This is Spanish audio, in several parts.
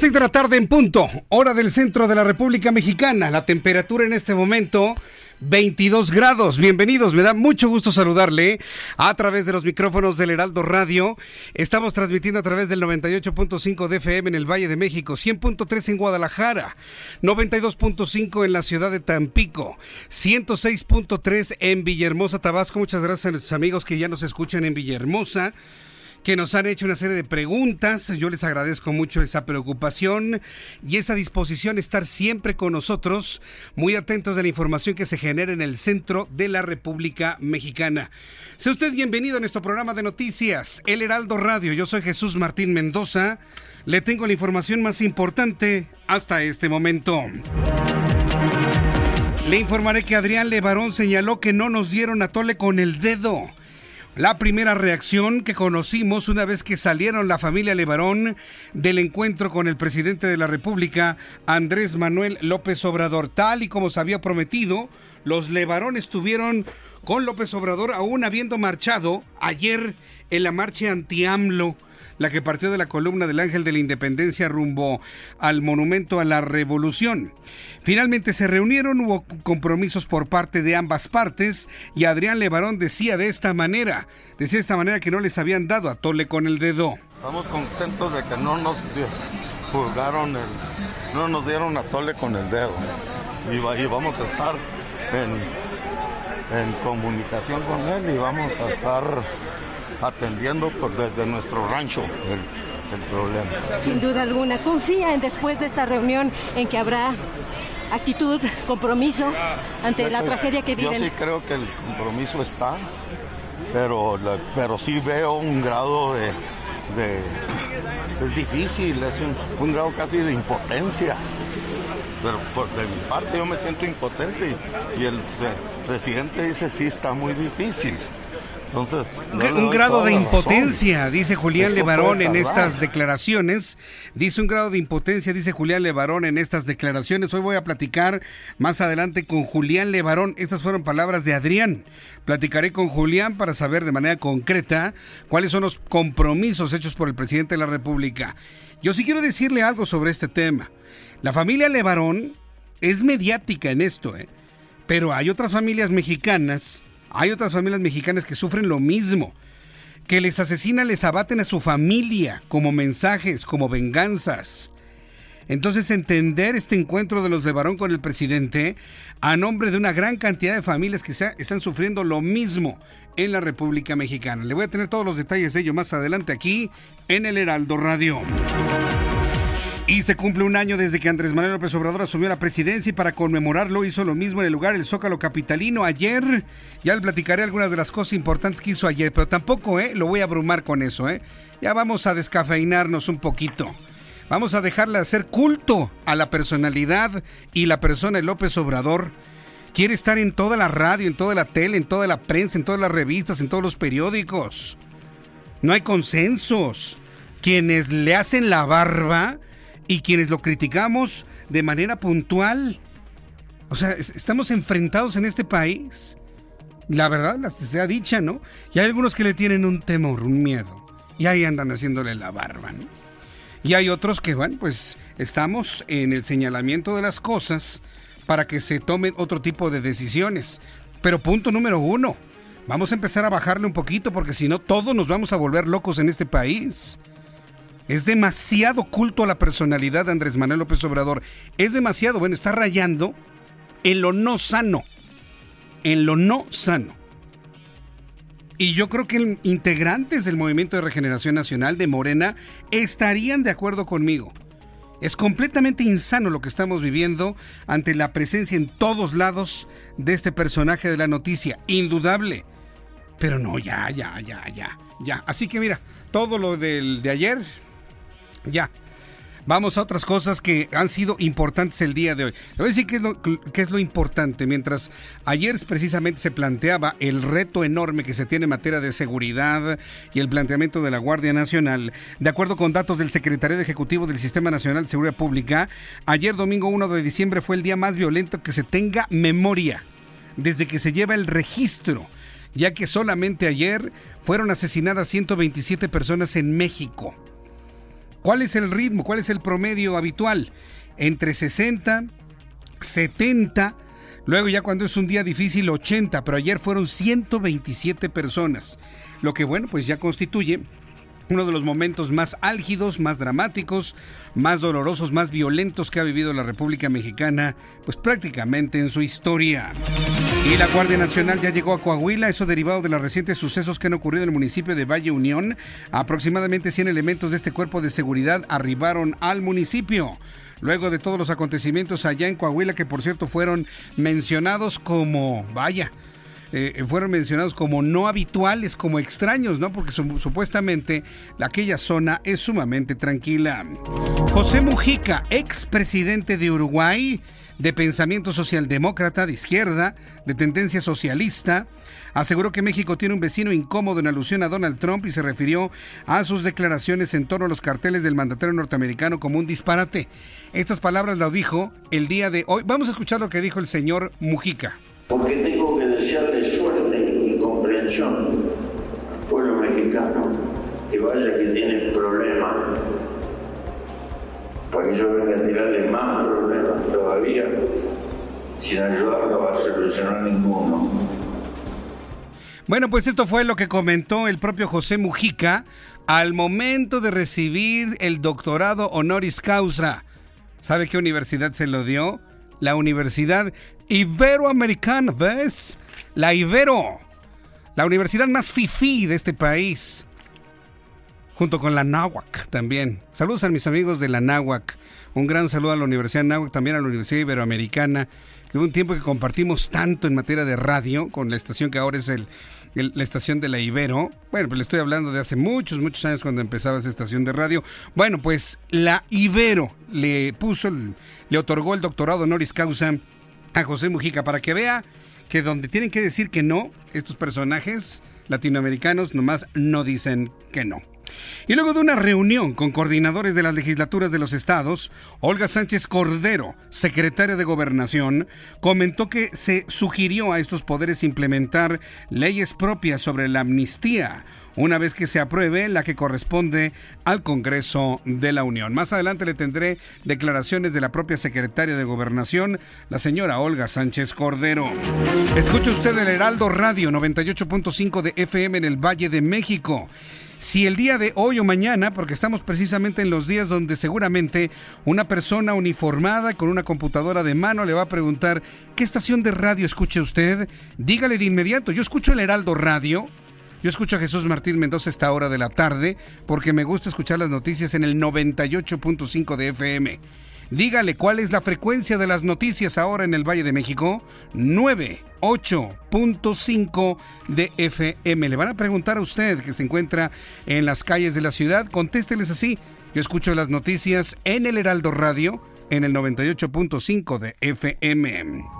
Las 6 de la tarde en punto, hora del centro de la República Mexicana. La temperatura en este momento 22 grados. Bienvenidos, me da mucho gusto saludarle a través de los micrófonos del Heraldo Radio. Estamos transmitiendo a través del 98.5 de FM en el Valle de México, 100.3 en Guadalajara, 92.5 en la ciudad de Tampico, 106.3 en Villahermosa, Tabasco. Muchas gracias a nuestros amigos que ya nos escuchan en Villahermosa que nos han hecho una serie de preguntas. Yo les agradezco mucho esa preocupación y esa disposición a estar siempre con nosotros, muy atentos de la información que se genera en el centro de la República Mexicana. Sea usted bienvenido a nuestro programa de noticias, El Heraldo Radio. Yo soy Jesús Martín Mendoza. Le tengo la información más importante hasta este momento. Le informaré que Adrián Levarón señaló que no nos dieron a tole con el dedo la primera reacción que conocimos una vez que salieron la familia Levarón del encuentro con el presidente de la República, Andrés Manuel López Obrador. Tal y como se había prometido, los Levarón estuvieron con López Obrador aún habiendo marchado ayer en la marcha anti-AMLO la que partió de la columna del Ángel de la Independencia rumbo al Monumento a la Revolución. Finalmente se reunieron, hubo compromisos por parte de ambas partes y Adrián Levarón decía de esta manera, decía de esta manera que no les habían dado a tole con el dedo. Estamos contentos de que no nos pulgaron el, no nos dieron a tole con el dedo y, vamos a estar en comunicación con él y vamos a estar atendiendo por desde nuestro rancho el, problema. Sin duda alguna, confía en después de esta reunión en que habrá actitud, compromiso ante la tragedia que viven. Yo sí creo que el compromiso está, pero, pero sí veo un grado de, es difícil, es un, grado casi de impotencia. Pero por, de mi parte yo me siento impotente y, y el presidente dice sí está muy difícil un grado de impotencia, dice Julián Levarón en estas declaraciones. Dice un grado de impotencia, dice Julián Levarón en estas declaraciones. Hoy voy a platicar más adelante con Julián Levarón. Estas fueron palabras de Adrián. Platicaré con Julián para saber de manera concreta cuáles son los compromisos hechos por el presidente de la República. Yo sí quiero decirle algo sobre este tema. La familia Levarón es mediática en esto, ¿eh? pero hay otras familias mexicanas hay otras familias mexicanas que sufren lo mismo, que les asesinan, les abaten a su familia como mensajes, como venganzas. Entonces entender este encuentro de los de Barón con el presidente a nombre de una gran cantidad de familias que están sufriendo lo mismo en la República Mexicana. Le voy a tener todos los detalles de ello más adelante aquí en el Heraldo Radio. Y se cumple un año desde que Andrés Manuel López Obrador asumió la presidencia y para conmemorarlo hizo lo mismo en el lugar el Zócalo Capitalino ayer. Ya le platicaré algunas de las cosas importantes que hizo ayer, pero tampoco ¿eh? lo voy a abrumar con eso. ¿eh? Ya vamos a descafeinarnos un poquito. Vamos a dejarle hacer culto a la personalidad y la persona de López Obrador. Quiere estar en toda la radio, en toda la tele, en toda la prensa, en todas las revistas, en todos los periódicos. No hay consensos. Quienes le hacen la barba y quienes lo criticamos de manera puntual. O sea, estamos enfrentados en este país. La verdad, la sea dicha, ¿no? Y hay algunos que le tienen un temor, un miedo. Y ahí andan haciéndole la barba, ¿no? Y hay otros que, bueno, pues estamos en el señalamiento de las cosas para que se tomen otro tipo de decisiones. Pero punto número uno, vamos a empezar a bajarle un poquito porque si no todos nos vamos a volver locos en este país. Es demasiado culto a la personalidad de Andrés Manuel López Obrador. Es demasiado, bueno, está rayando en lo no sano. En lo no sano. Y yo creo que integrantes del Movimiento de Regeneración Nacional de Morena estarían de acuerdo conmigo. Es completamente insano lo que estamos viviendo ante la presencia en todos lados de este personaje de la noticia. Indudable. Pero no, ya, ya, ya, ya, ya. Así que mira, todo lo del de ayer, ya. Vamos a otras cosas que han sido importantes el día de hoy. Le voy a decir qué es, lo, qué es lo importante. Mientras ayer precisamente se planteaba el reto enorme que se tiene en materia de seguridad y el planteamiento de la Guardia Nacional, de acuerdo con datos del Secretario Ejecutivo del Sistema Nacional de Seguridad Pública, ayer domingo 1 de diciembre fue el día más violento que se tenga memoria desde que se lleva el registro, ya que solamente ayer fueron asesinadas 127 personas en México. ¿Cuál es el ritmo? ¿Cuál es el promedio habitual? Entre 60, 70, luego ya cuando es un día difícil 80, pero ayer fueron 127 personas, lo que bueno, pues ya constituye uno de los momentos más álgidos, más dramáticos, más dolorosos, más violentos que ha vivido la República Mexicana, pues prácticamente en su historia. Y la Guardia Nacional ya llegó a Coahuila, eso derivado de los recientes sucesos que han ocurrido en el municipio de Valle Unión. Aproximadamente 100 elementos de este cuerpo de seguridad arribaron al municipio luego de todos los acontecimientos allá en Coahuila, que por cierto fueron mencionados como, vaya, eh, fueron mencionados como no habituales, como extraños, ¿no? Porque supuestamente aquella zona es sumamente tranquila. José Mujica, expresidente de Uruguay, de pensamiento socialdemócrata, de izquierda, de tendencia socialista, aseguró que México tiene un vecino incómodo en alusión a Donald Trump y se refirió a sus declaraciones en torno a los carteles del mandatario norteamericano como un disparate. Estas palabras las dijo el día de hoy. Vamos a escuchar lo que dijo el señor Mujica. Tengo desearle suerte y comprensión al pueblo mexicano que vaya que tiene problemas para que yo venga a tirarle más problemas todavía, sin ayudarlo a solucionar ninguno. Bueno, pues esto fue lo que comentó el propio José Mujica al momento de recibir el doctorado honoris causa. ¿Sabe qué universidad se lo dio? La Universidad Iberoamericana, ¿ves? La Ibero, la universidad más fifí de este país junto con la Náhuac también. Saludos a mis amigos de la Náhuac. Un gran saludo a la Universidad Náhuac, también a la Universidad Iberoamericana, que hubo un tiempo que compartimos tanto en materia de radio con la estación que ahora es el, la estación de la Ibero. Bueno, pues le estoy hablando de hace muchos, muchos años cuando empezaba esa estación de radio. Bueno, pues la Ibero le puso, le otorgó el doctorado honoris causa a José Mujica para que vea que donde tienen que decir que no, estos personajes latinoamericanos nomás no dicen que no. Y luego de una reunión con coordinadores de las legislaturas de los estados, Olga Sánchez Cordero, secretaria de Gobernación, comentó que se sugirió a estos poderes implementar leyes propias sobre la amnistía, una vez que se apruebe la que corresponde al Congreso de la Unión. Más adelante le tendré declaraciones de la propia secretaria de Gobernación, la señora Olga Sánchez Cordero. Escucha usted el Heraldo Radio 98.5 de FM en el Valle de México si el día de hoy o mañana, porque estamos precisamente en los días donde seguramente una persona uniformada con una computadora de mano le va a preguntar, ¿qué estación de radio escucha usted? Dígale de inmediato, yo escucho el Heraldo Radio. Yo escucho a Jesús Martín Mendoza esta hora de la tarde porque me gusta escuchar las noticias en el 98.5 de FM. Dígale cuál es la frecuencia de las noticias ahora en el Valle de México. 98.5 de FM. Le van a preguntar a usted que se encuentra en las calles de la ciudad. Contésteles así. Yo escucho las noticias en el Heraldo Radio en el 98.5 de FM.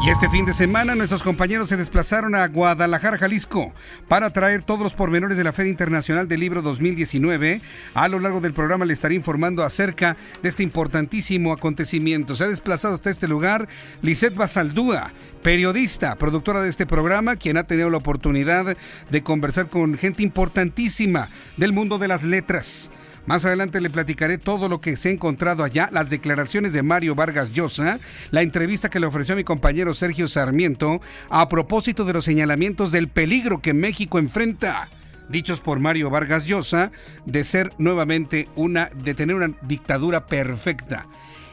Y este fin de semana nuestros compañeros se desplazaron a Guadalajara, Jalisco, para traer todos los pormenores de la Feria Internacional del Libro 2019. A lo largo del programa le estaré informando acerca de este importantísimo acontecimiento. Se ha desplazado hasta este lugar Lisette Basaldúa, periodista, productora de este programa, quien ha tenido la oportunidad de conversar con gente importantísima del mundo de las letras. Más adelante le platicaré todo lo que se ha encontrado allá, las declaraciones de Mario Vargas Llosa, la entrevista que le ofreció mi compañero Sergio Sarmiento a propósito de los señalamientos del peligro que México enfrenta dichos por Mario Vargas Llosa, de ser nuevamente una, de tener una dictadura perfecta.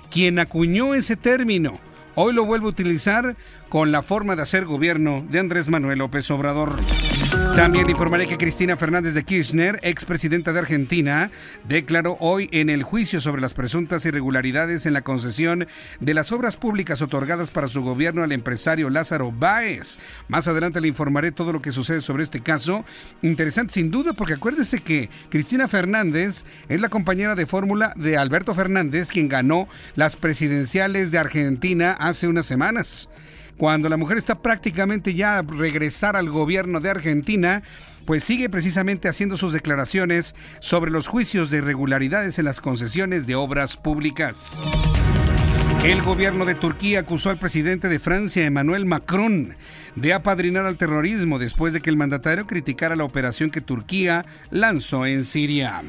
Quien acuñó ese término, hoy lo vuelve a utilizar con la forma de hacer gobierno de Andrés Manuel López Obrador. También informaré que Cristina Fernández de Kirchner, expresidenta de Argentina, declaró hoy en el juicio sobre las presuntas irregularidades en la concesión de las obras públicas otorgadas para su gobierno al empresario Lázaro Báez. Más adelante le informaré todo lo que sucede sobre este caso. Interesante sin duda porque acuérdese que Cristina Fernández es la compañera de fórmula de Alberto Fernández, quien ganó las presidenciales de Argentina hace unas semanas cuando la mujer está prácticamente ya a regresar al gobierno de Argentina, pues sigue precisamente haciendo sus declaraciones sobre los juicios de irregularidades en las concesiones de obras públicas. El gobierno de Turquía acusó al presidente de Francia, Emmanuel Macron, de apadrinar al terrorismo después de que el mandatario criticara la operación que Turquía lanzó en Siria.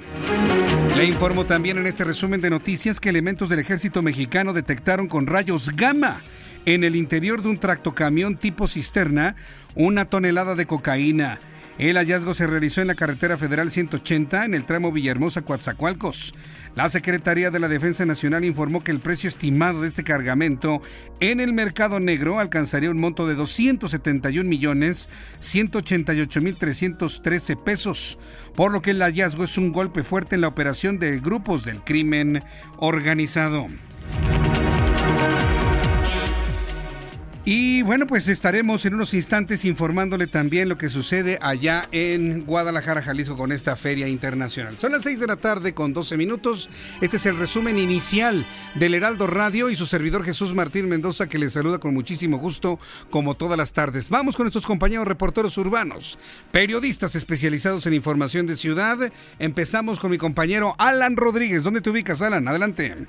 Le informo también en este resumen de noticias que elementos del ejército mexicano detectaron con rayos gamma en el interior de un tractocamión tipo cisterna una tonelada de cocaína. El hallazgo se realizó en la carretera federal 180 en el tramo Villahermosa-Coatzacoalcos. La Secretaría de la Defensa Nacional informó que el precio estimado de este cargamento en el mercado negro alcanzaría un monto de 271 millones 188 mil 313 pesos, por lo que el hallazgo es un golpe fuerte en la operación de grupos del crimen organizado. Y bueno, pues estaremos en unos instantes informándole también lo que sucede allá en Guadalajara, Jalisco, con esta feria internacional. Son las 6 de la tarde con 12 minutos. Este es el resumen inicial del Heraldo Radio y su servidor Jesús Martín Mendoza, que les saluda con muchísimo gusto, como todas las tardes. Vamos con nuestros compañeros reporteros urbanos, periodistas especializados en información de ciudad. Empezamos con mi compañero Alan Rodríguez. ¿Dónde te ubicas, Alan? Adelante.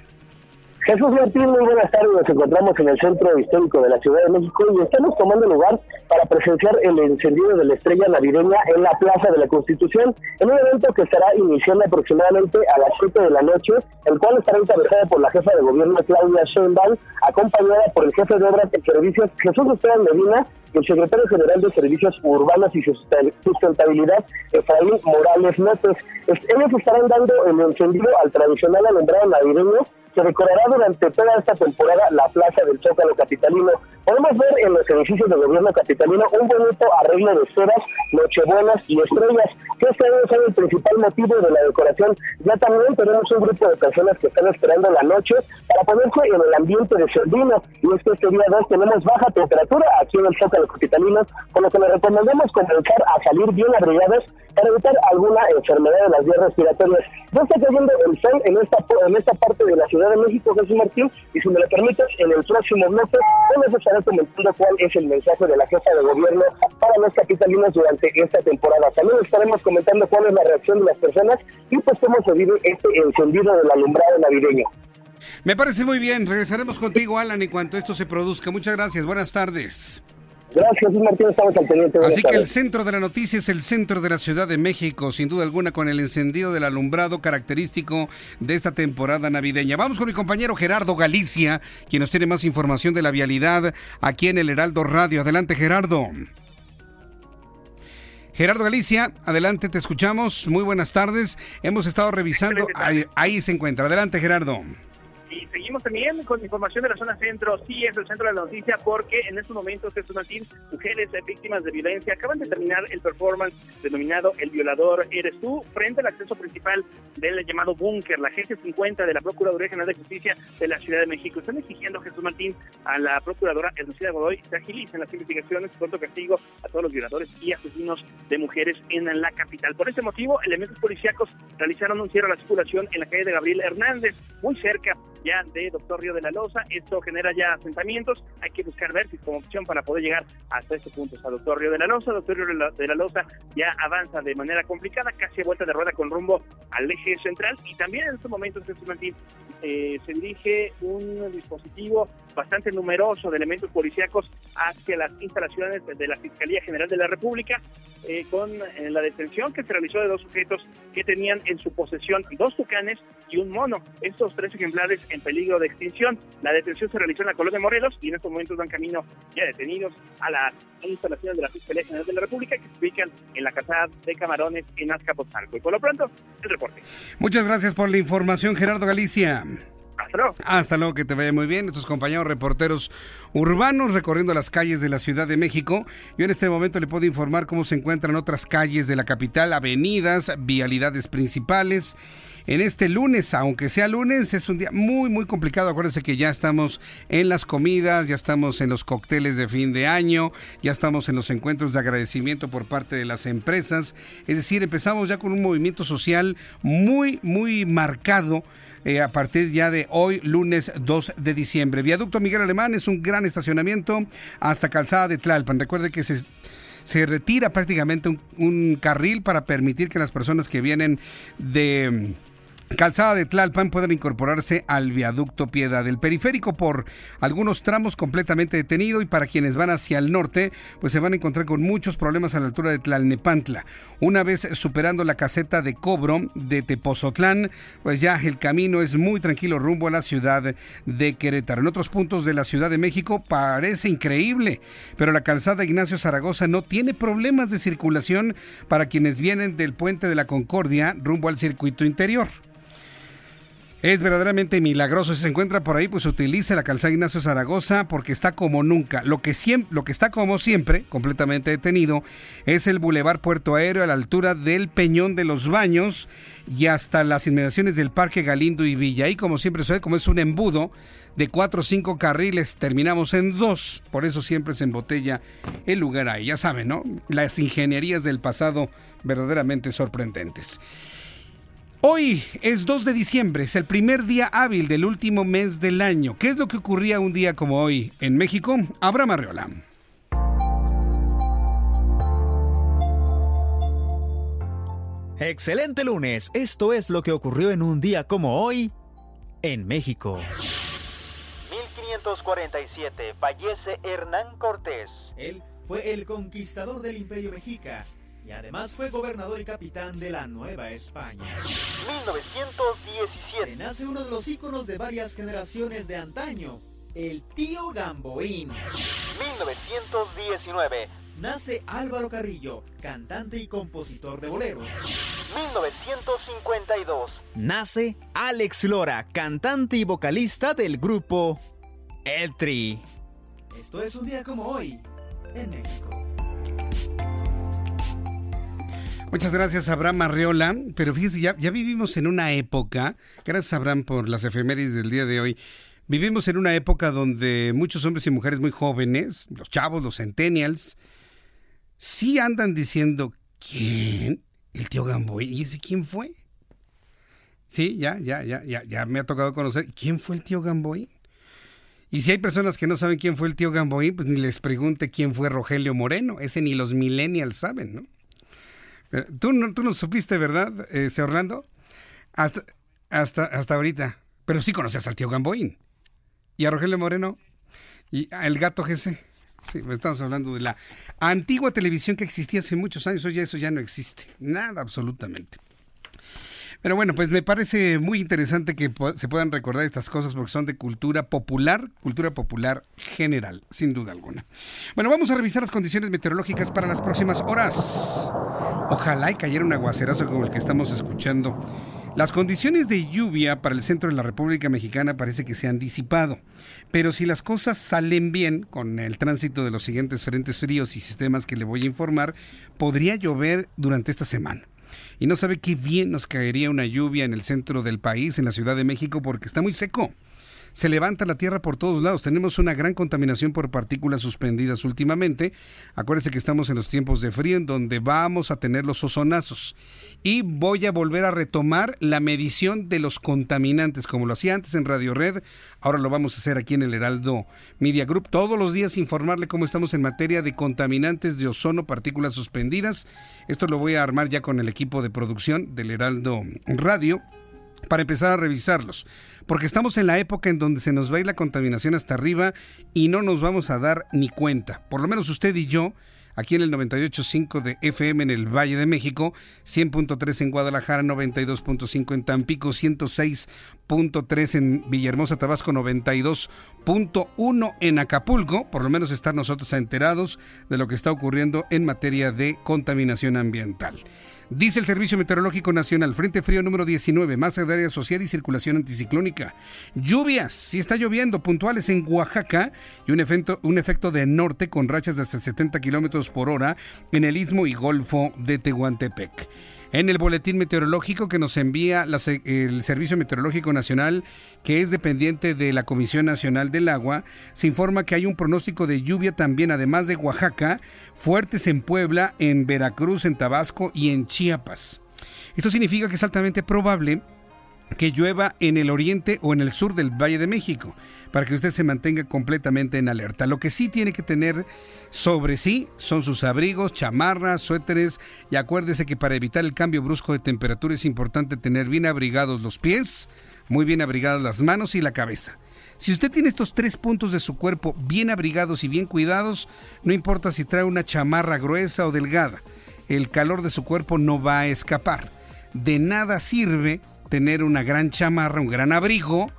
Jesús Martín, muy buenas tardes. Nos encontramos en el Centro Histórico de la Ciudad de México y estamos tomando lugar para presenciar el encendido de la estrella navideña en la Plaza de la Constitución, en un evento que estará iniciando aproximadamente a las 7 de la noche, el cual estará encabezado por la jefa de gobierno Claudia Sheinbaum, acompañada por el jefe de obras y servicios Jesús Esteban Medina y el secretario general de Servicios Urbanos y Sustentabilidad, Efraín Morales López. Ellos estarán dando el encendido al tradicional alumbrado navideño se decorará durante toda esta temporada la plaza del Zócalo Capitalino. Podemos ver en los edificios del gobierno capitalino un bonito arreglo de esferas, nochebuenas y estrellas, que este debe ser el principal motivo de la decoración. Ya también tenemos un grupo de personas que están esperando la noche para ponerse en el ambiente de Servino. Y es que este día 2 tenemos baja temperatura aquí en el Zócalo Capitalino, con lo que les recomendamos comenzar a salir bien abrigados para evitar alguna enfermedad de las vías respiratorias. Ya está cayendo el sol en esta, en esta parte de la Ciudad de México, Jesús Martín, y si me lo permites, en el próximo bloque, les estaré comentando cuál es el mensaje de la jefa de gobierno para los capitalinos durante esta temporada. También estaremos comentando cuál es la reacción de las personas y pues cómo se vive este encendido del alumbrado navideño. Me parece muy bien. Regresaremos contigo, Alan, en cuanto esto se produzca. Muchas gracias. Buenas tardes. Gracias, Martín. Estamos al pendiente. Así que el centro de la noticia es el centro de la Ciudad de México, sin duda alguna, con el encendido del alumbrado característico de esta temporada navideña. Vamos con mi compañero Gerardo Galicia, quien nos tiene más información de la vialidad aquí en el Heraldo Radio. Adelante, Gerardo. Gerardo Galicia, adelante, te escuchamos. Muy buenas tardes. Hemos estado revisando. Ahí, ahí se encuentra. Adelante, Gerardo. Seguimos también con información de la zona centro. Sí, es el centro de la noticia porque en estos momentos, Jesús Martín, mujeres víctimas de violencia acaban de terminar el performance denominado El Violador Eres Tú frente al acceso principal del llamado búnker, la GG50 de la Procuraduría General de Justicia de la Ciudad de México. Están exigiendo, Jesús Martín, a la Procuradora Ernestina Godoy se agilicen las investigaciones y pronto castigo a todos los violadores y asesinos de mujeres en la capital. Por ese motivo, elementos policíacos realizaron un cierre a la circulación en la calle de Gabriel Hernández, muy cerca ya de Doctor Río de la Loza. Esto genera ya asentamientos. Hay que buscar si como opción para poder llegar hasta ese punto. A Doctor Río de la Loza, Doctor Río de la Loza ya avanza de manera complicada, casi a vuelta de rueda con rumbo al eje central. Y también en estos momentos, Jesús Martín, eh, se dirige un dispositivo bastante numeroso de elementos policíacos hacia las instalaciones de la Fiscalía General de la República, eh, con eh, la detención que se realizó de dos sujetos que tenían en su posesión dos tucanes y un mono. Estos tres ejemplares en peligro de extinción. La detención se realizó en la colonia de Morelos y en estos momentos dan camino ya detenidos a las instalaciones de la Fiscalía General de la República que se ubican en la casa de Camarones en Azcapotzalco. Y por lo pronto, el reporte. Muchas gracias por la información, Gerardo Galicia. Hasta luego. Hasta luego, que te vaya muy bien. Nuestros compañeros reporteros urbanos recorriendo las calles de la Ciudad de México. Yo en este momento le puedo informar cómo se encuentran otras calles de la capital, avenidas, vialidades principales. En este lunes, aunque sea lunes, es un día muy, muy complicado. Acuérdense que ya estamos en las comidas, ya estamos en los cócteles de fin de año, ya estamos en los encuentros de agradecimiento por parte de las empresas. Es decir, empezamos ya con un movimiento social muy, muy marcado eh, a partir ya de hoy, lunes 2 de diciembre. Viaducto Miguel Alemán es un gran estacionamiento hasta Calzada de Tlalpan. Recuerde que se se retira prácticamente un, carril para permitir que las personas que vienen de Calzada de Tlalpan pueden incorporarse al viaducto Piedra del Periférico por algunos tramos completamente detenido y para quienes van hacia el norte pues se van a encontrar con muchos problemas a la altura de Tlalnepantla. Una vez superando la caseta de cobro de Tepozotlán pues ya el camino es muy tranquilo rumbo a la ciudad de Querétaro. En otros puntos de la Ciudad de México parece increíble, pero la calzada Ignacio Zaragoza no tiene problemas de circulación para quienes vienen del puente de la Concordia rumbo al circuito interior. Es verdaderamente milagroso. Si se encuentra por ahí, pues utilice la calzada Ignacio Zaragoza porque está como nunca. Lo que, siempre, lo que está como siempre, completamente detenido, es el Boulevard Puerto Aéreo a la altura del Peñón de los Baños y hasta las inmediaciones del Parque Galindo y Villa. Y como siempre sucede, como es un embudo de cuatro o cinco carriles, terminamos en dos. Por eso siempre se embotella el lugar ahí. Ya saben, ¿no? Las ingenierías del pasado verdaderamente sorprendentes. Hoy es 2 de diciembre, es el primer día hábil del último mes del año. ¿Qué es lo que ocurría un día como hoy en México? Abraham Arreola. Excelente lunes, esto es lo que ocurrió en un día como hoy en México. 1547 fallece Hernán Cortés. Él fue el conquistador del Imperio Mexica y además fue gobernador y capitán de la Nueva España. 1917. Nace uno de los íconos de varias generaciones de antaño, el tío Gamboín. 1919. Nace Álvaro Carrillo, cantante y compositor de boleros. 1952. Nace Alex Lora, cantante y vocalista del grupo El Tri. Esto es un día como hoy en México. Muchas gracias, Abraham Arreola. Pero fíjese, ya, ya vivimos en una época, gracias Abraham por las efemérides del día de hoy, vivimos en una época donde muchos hombres y mujeres muy jóvenes, los chavos, los centennials, sí andan diciendo, ¿quién? El tío Gamboy. ¿Y ese quién fue? Sí, ya, ya, ya, ya, ya me ha tocado conocer. ¿Quién fue el tío Gamboy? Y si hay personas que no saben quién fue el tío Gamboín, pues ni les pregunte quién fue Rogelio Moreno. Ese ni los millennials saben, ¿no? Tú no, tú no supiste, ¿verdad, este Orlando? Hasta, hasta, hasta ahorita. Pero sí conocías al tío Gamboín. Y a Rogelio Moreno. Y al gato GC. Sí, estamos hablando de la antigua televisión que existía hace muchos años. Hoy eso ya no existe. Nada, absolutamente. Pero bueno, pues me parece muy interesante que se puedan recordar estas cosas porque son de cultura popular, cultura popular general, sin duda alguna. Bueno, vamos a revisar las condiciones meteorológicas para las próximas horas. Ojalá y cayera un aguacerazo como el que estamos escuchando. Las condiciones de lluvia para el centro de la República Mexicana parece que se han disipado, pero si las cosas salen bien con el tránsito de los siguientes frentes fríos y sistemas que le voy a informar, podría llover durante esta semana y no sabe qué bien nos caería una lluvia en el centro del país, en la Ciudad de México, porque está muy seco. Se levanta la tierra por todos lados. Tenemos una gran contaminación por partículas suspendidas últimamente. Acuérdense que estamos en los tiempos de frío en donde vamos a tener los ozonazos. Y voy a volver a retomar la medición de los contaminantes, como lo hacía antes en Radio Red. Ahora lo vamos a hacer aquí en el Heraldo Media Group. Todos los días informarle cómo estamos en materia de contaminantes de ozono, partículas suspendidas. Esto lo voy a armar ya con el equipo de producción del Heraldo Radio para empezar a revisarlos. Porque estamos en la época en donde se nos va a ir la contaminación hasta arriba y no nos vamos a dar ni cuenta. Por lo menos usted y yo, aquí en el 98.5 de FM en el Valle de México, 100.3 en Guadalajara, 92.5 en Tampico, 106.3 en Villahermosa, Tabasco, 92.1 en Acapulco. Por lo menos estar nosotros enterados de lo que está ocurriendo en materia de contaminación ambiental. Dice el Servicio Meteorológico Nacional, Frente Frío número 19, masa de área social y circulación anticiclónica. Lluvias, si está lloviendo, puntuales en Oaxaca y un efecto, un efecto de norte con rachas de hasta 70 kilómetros por hora en el istmo y golfo de Tehuantepec. En el boletín meteorológico que nos envía el Servicio Meteorológico Nacional, que es dependiente de la Comisión Nacional del Agua, se informa que hay un pronóstico de lluvia también, además de Oaxaca, fuertes en Puebla, en Veracruz, en Tabasco y en Chiapas. Esto significa que es altamente probable que llueva en el oriente o en el sur del Valle de México, para que usted se mantenga completamente en alerta. Lo que sí tiene que tener sobre sí son sus abrigos, chamarras, suéteres y acuérdese que para evitar el cambio brusco de temperatura es importante tener bien abrigados los pies, muy bien abrigadas las manos y la cabeza. Si usted tiene estos tres puntos de su cuerpo bien abrigados y bien cuidados, no importa si trae una chamarra gruesa o delgada, el calor de su cuerpo no va a escapar. De nada sirve tener una gran chamarra, un gran abrigo,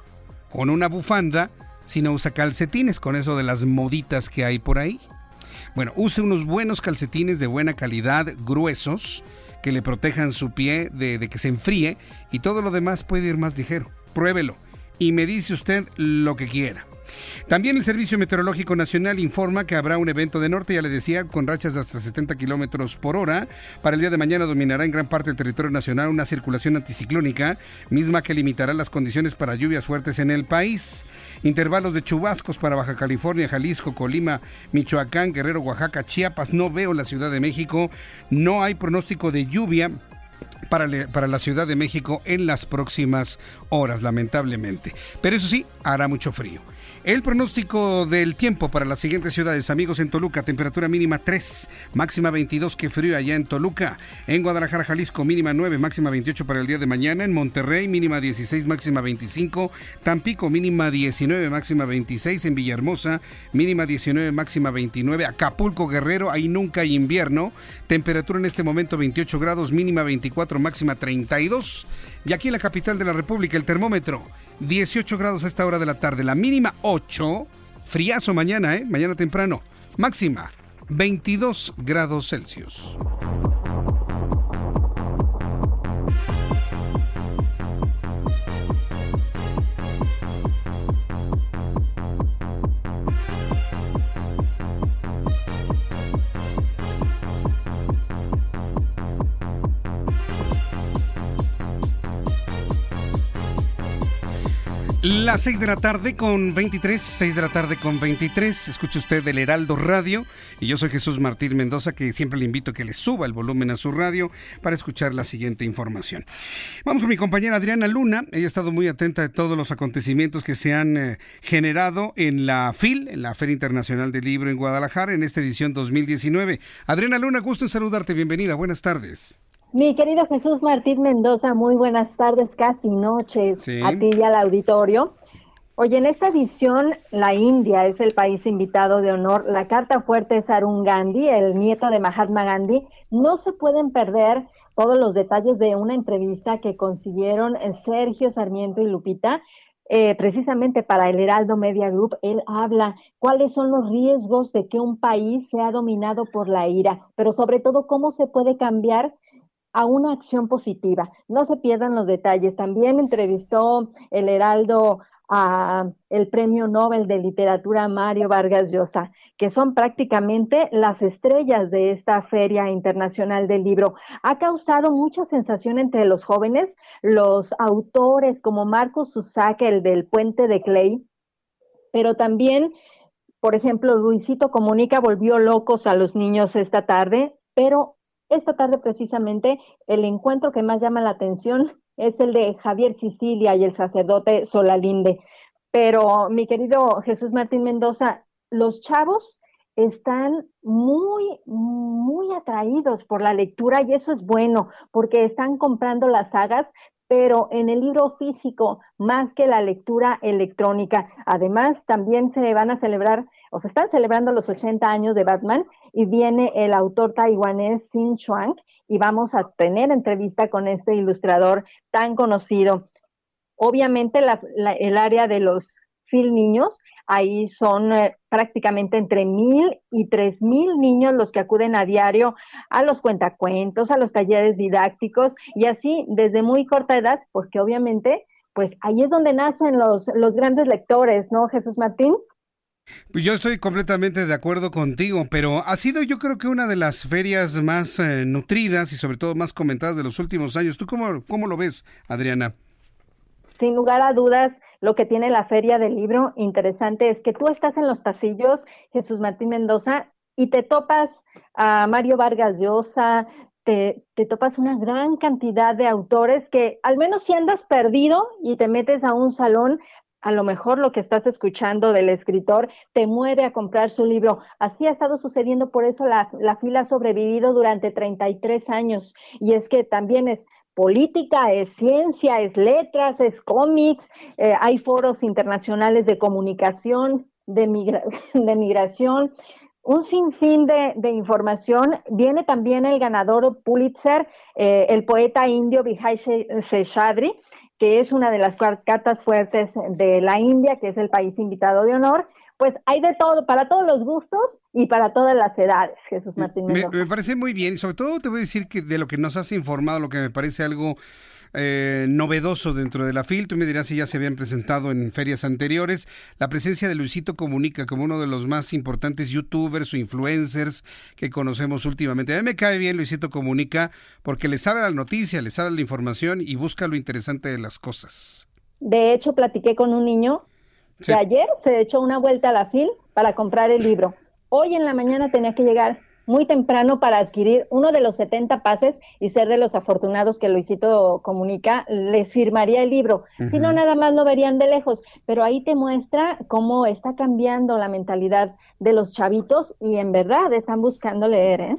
con una bufanda, si no usa calcetines, con eso de las moditas que hay por ahí. Bueno, use unos buenos calcetines de buena calidad, gruesos, que le protejan su pie de, de, que se enfríe y todo lo demás puede ir más ligero. Pruébelo y me dice usted lo que quiera. También el Servicio Meteorológico Nacional informa que habrá un evento de norte, ya le decía, con rachas de hasta 70 kilómetros por hora. Para el día de mañana dominará en gran parte del territorio nacional una circulación anticiclónica, misma que limitará las condiciones para lluvias fuertes en el país. Intervalos de chubascos para Baja California, Jalisco, Colima, Michoacán, Guerrero, Oaxaca, Chiapas. No veo la Ciudad de México. No hay pronóstico de lluvia para, para, la Ciudad de México en las próximas horas, lamentablemente. Pero eso sí, hará mucho frío. El pronóstico del tiempo para las siguientes ciudades, amigos, en Toluca, temperatura mínima 3, máxima 22, que frío allá en Toluca. En Guadalajara, Jalisco, mínima 9, máxima 28 para el día de mañana. En Monterrey, mínima 16, máxima 25. Tampico, mínima 19, máxima 26. En Villahermosa, mínima 19, máxima 29. Acapulco, Guerrero, ahí nunca hay invierno. Temperatura en este momento 28 grados, mínima 24, máxima 32. Y aquí en la capital de la República, el termómetro 18 grados a esta hora de la tarde. La mínima 8. Friazo mañana, ¿eh? Mañana temprano. Máxima 22 grados Celsius. Las 6 de la tarde con 23, 6 de la tarde con 23. Escucha usted el Heraldo Radio y yo soy Jesús Martín Mendoza que siempre le invito a que le suba el volumen a su radio para escuchar la siguiente información. Vamos con mi compañera Adriana Luna. Ella ha estado muy atenta de todos los acontecimientos que se han eh, generado en la FIL, en la Feria Internacional del Libro en Guadalajara, en esta edición 2019. Adriana Luna, gusto en saludarte. Bienvenida. Buenas tardes. Mi querido Jesús Martín Mendoza, muy buenas tardes, casi noches a ti y al auditorio. Oye, en esta edición la India es el país invitado de honor. La carta fuerte es Arun Gandhi, el nieto de Mahatma Gandhi. No se pueden perder todos los detalles de una entrevista que consiguieron Sergio Sarmiento y Lupita. Eh, precisamente para el Heraldo Media Group, él habla cuáles son los riesgos de que un país sea dominado por la ira, pero sobre todo cómo se puede cambiar a una acción positiva. No se pierdan los detalles. También entrevistó el Heraldo a el Premio Nobel de Literatura Mario Vargas Llosa, que son prácticamente las estrellas de esta Feria Internacional del Libro. Ha causado mucha sensación entre los jóvenes, los autores como Marcos Susaka, el del Puente de Clay, pero también, por ejemplo, Luisito Comunica volvió locos a los niños esta tarde, pero esta tarde precisamente el encuentro que más llama la atención es el de Javier Sicilia y el sacerdote Solalinde. Pero mi querido Jesús Martín Mendoza, los chavos están muy, muy atraídos por la lectura y eso es bueno porque están comprando las sagas, pero en el libro físico más que la lectura electrónica. Además, también se van a celebrar o se están celebrando los 80 años de Batman y viene el autor taiwanés Xin Chuang y vamos a tener entrevista con este ilustrador tan conocido. Obviamente el área de los fil niños, ahí son eh, prácticamente entre mil y tres mil niños los que acuden a diario a los cuentacuentos, a los talleres didácticos y así desde muy corta edad, porque obviamente pues ahí es donde nacen los, los grandes lectores, ¿no, Jesús Martín? Pues yo estoy completamente de acuerdo contigo, pero ha sido yo creo que una de las ferias más eh, nutridas y sobre todo más comentadas de los últimos años. ¿Tú cómo, cómo lo ves, Adriana? Sin lugar a dudas, lo que tiene la feria del libro interesante es que tú estás en los pasillos, Jesús Martín Mendoza, y te topas a Mario Vargas Llosa, te, te, topas una gran cantidad de autores que al menos si andas perdido y te metes a un salón, a lo mejor lo que estás escuchando del escritor te mueve a comprar su libro. Así ha estado sucediendo, por eso la, fila ha sobrevivido durante 33 años. Y es que también es política, es ciencia, es letras, es cómics, eh, hay foros internacionales de comunicación, de, de migración, un sinfín de, de, información. Viene también el ganador Pulitzer, eh, el poeta indio Vijay Seshadri, que es una de las cartas fuertes de la India, que es el país invitado de honor, pues hay de todo, para todos los gustos y para todas las edades, Jesús Martín. Me, me, parece muy bien y sobre todo te voy a decir que de lo que nos has informado, lo que me parece algo eh, novedoso dentro de la FIL. Tú me dirás si ya se habían presentado en ferias anteriores. La presencia de Luisito Comunica como uno de los más importantes youtubers o influencers que conocemos últimamente. A mí me cae bien Luisito Comunica porque le sabe la noticia, le sabe la información y busca lo interesante de las cosas. De hecho, platiqué con un niño que ayer se echó una vuelta a la FIL para comprar el libro. Hoy en la mañana tenía que llegar muy temprano para adquirir uno de los 70 pases y ser de los afortunados que Luisito comunica, les firmaría el libro. Si no, nada más lo verían de lejos. Pero ahí te muestra cómo está cambiando la mentalidad de los chavitos y en verdad están buscando leer, ¿eh?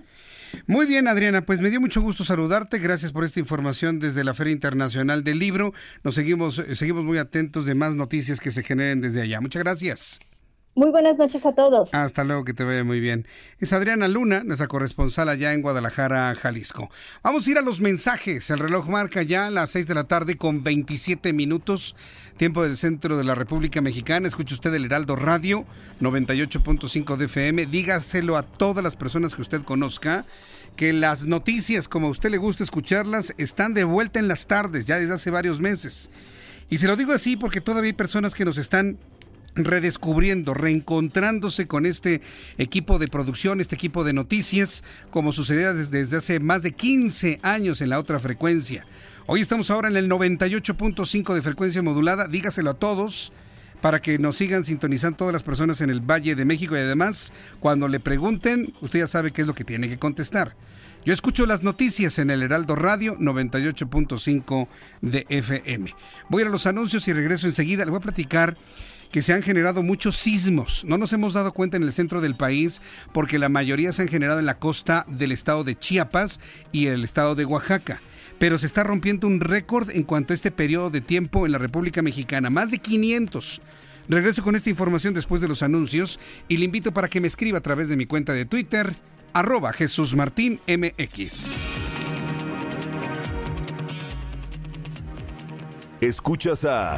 Muy bien, Adriana, pues me dio mucho gusto saludarte. Gracias por esta información desde la Feria Internacional del Libro. Nos seguimos, seguimos muy atentos de más noticias que se generen desde allá. Muchas gracias. Muy buenas noches a todos. Hasta luego, que te vaya muy bien. Es Adriana Luna, nuestra corresponsal allá en Guadalajara, Jalisco. Vamos a ir a los mensajes. El reloj marca ya las 6 de la tarde con 27 minutos. Tiempo del centro de la República Mexicana. Escuche usted el Heraldo Radio 98.5 de FM. Dígaselo a todas las personas que usted conozca que las noticias, como a usted le gusta escucharlas, están de vuelta en las tardes, ya desde hace varios meses. Y se lo digo así porque todavía hay personas que nos están redescubriendo, reencontrándose con este equipo de producción, este equipo de noticias, como sucedía desde, hace más de 15 años en la otra frecuencia. Hoy estamos ahora en el 98.5 de frecuencia modulada, dígaselo a todos para que nos sigan sintonizando todas las personas en el Valle de México y además cuando le pregunten, usted ya sabe qué es lo que tiene que contestar. Yo escucho las noticias en el Heraldo Radio 98.5 de FM. Voy a los anuncios y regreso enseguida. Le voy a platicar que se han generado muchos sismos. No nos hemos dado cuenta en el centro del país porque la mayoría se han generado en la costa del estado de Chiapas y el estado de Oaxaca. Pero se está rompiendo un récord en cuanto a este periodo de tiempo en la República Mexicana, más de 500. Regreso con esta información después de los anuncios y le invito para que me escriba a través de mi cuenta de Twitter, arroba Jesús Martín MX. Escuchas a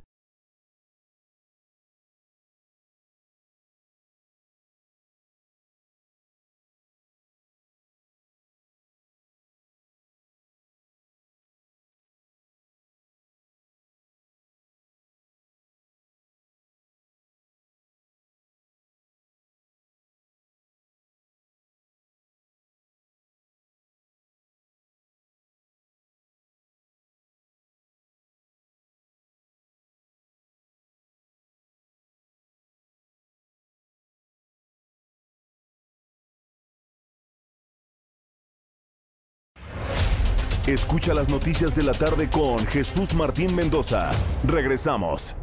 Escucha las noticias de la tarde con Jesús Martín Mendoza. Regresamos.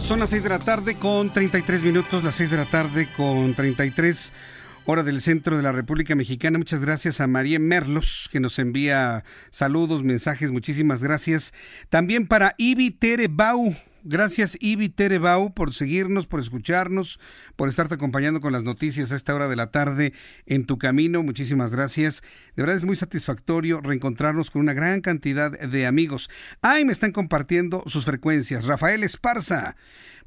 Son las 6 de la tarde con 33 minutos, las 6 de la tarde con 33 hora del centro de la República Mexicana. Muchas gracias a María Merlos que nos envía saludos, mensajes, muchísimas gracias. También para Ibi Terebau, Gracias, Ibi Terebau, por seguirnos, por escucharnos, por estarte acompañando con las noticias a esta hora de la tarde en tu camino. Muchísimas gracias. De verdad es muy satisfactorio reencontrarnos con una gran cantidad de amigos. Ahí me están compartiendo sus frecuencias. Rafael Esparza.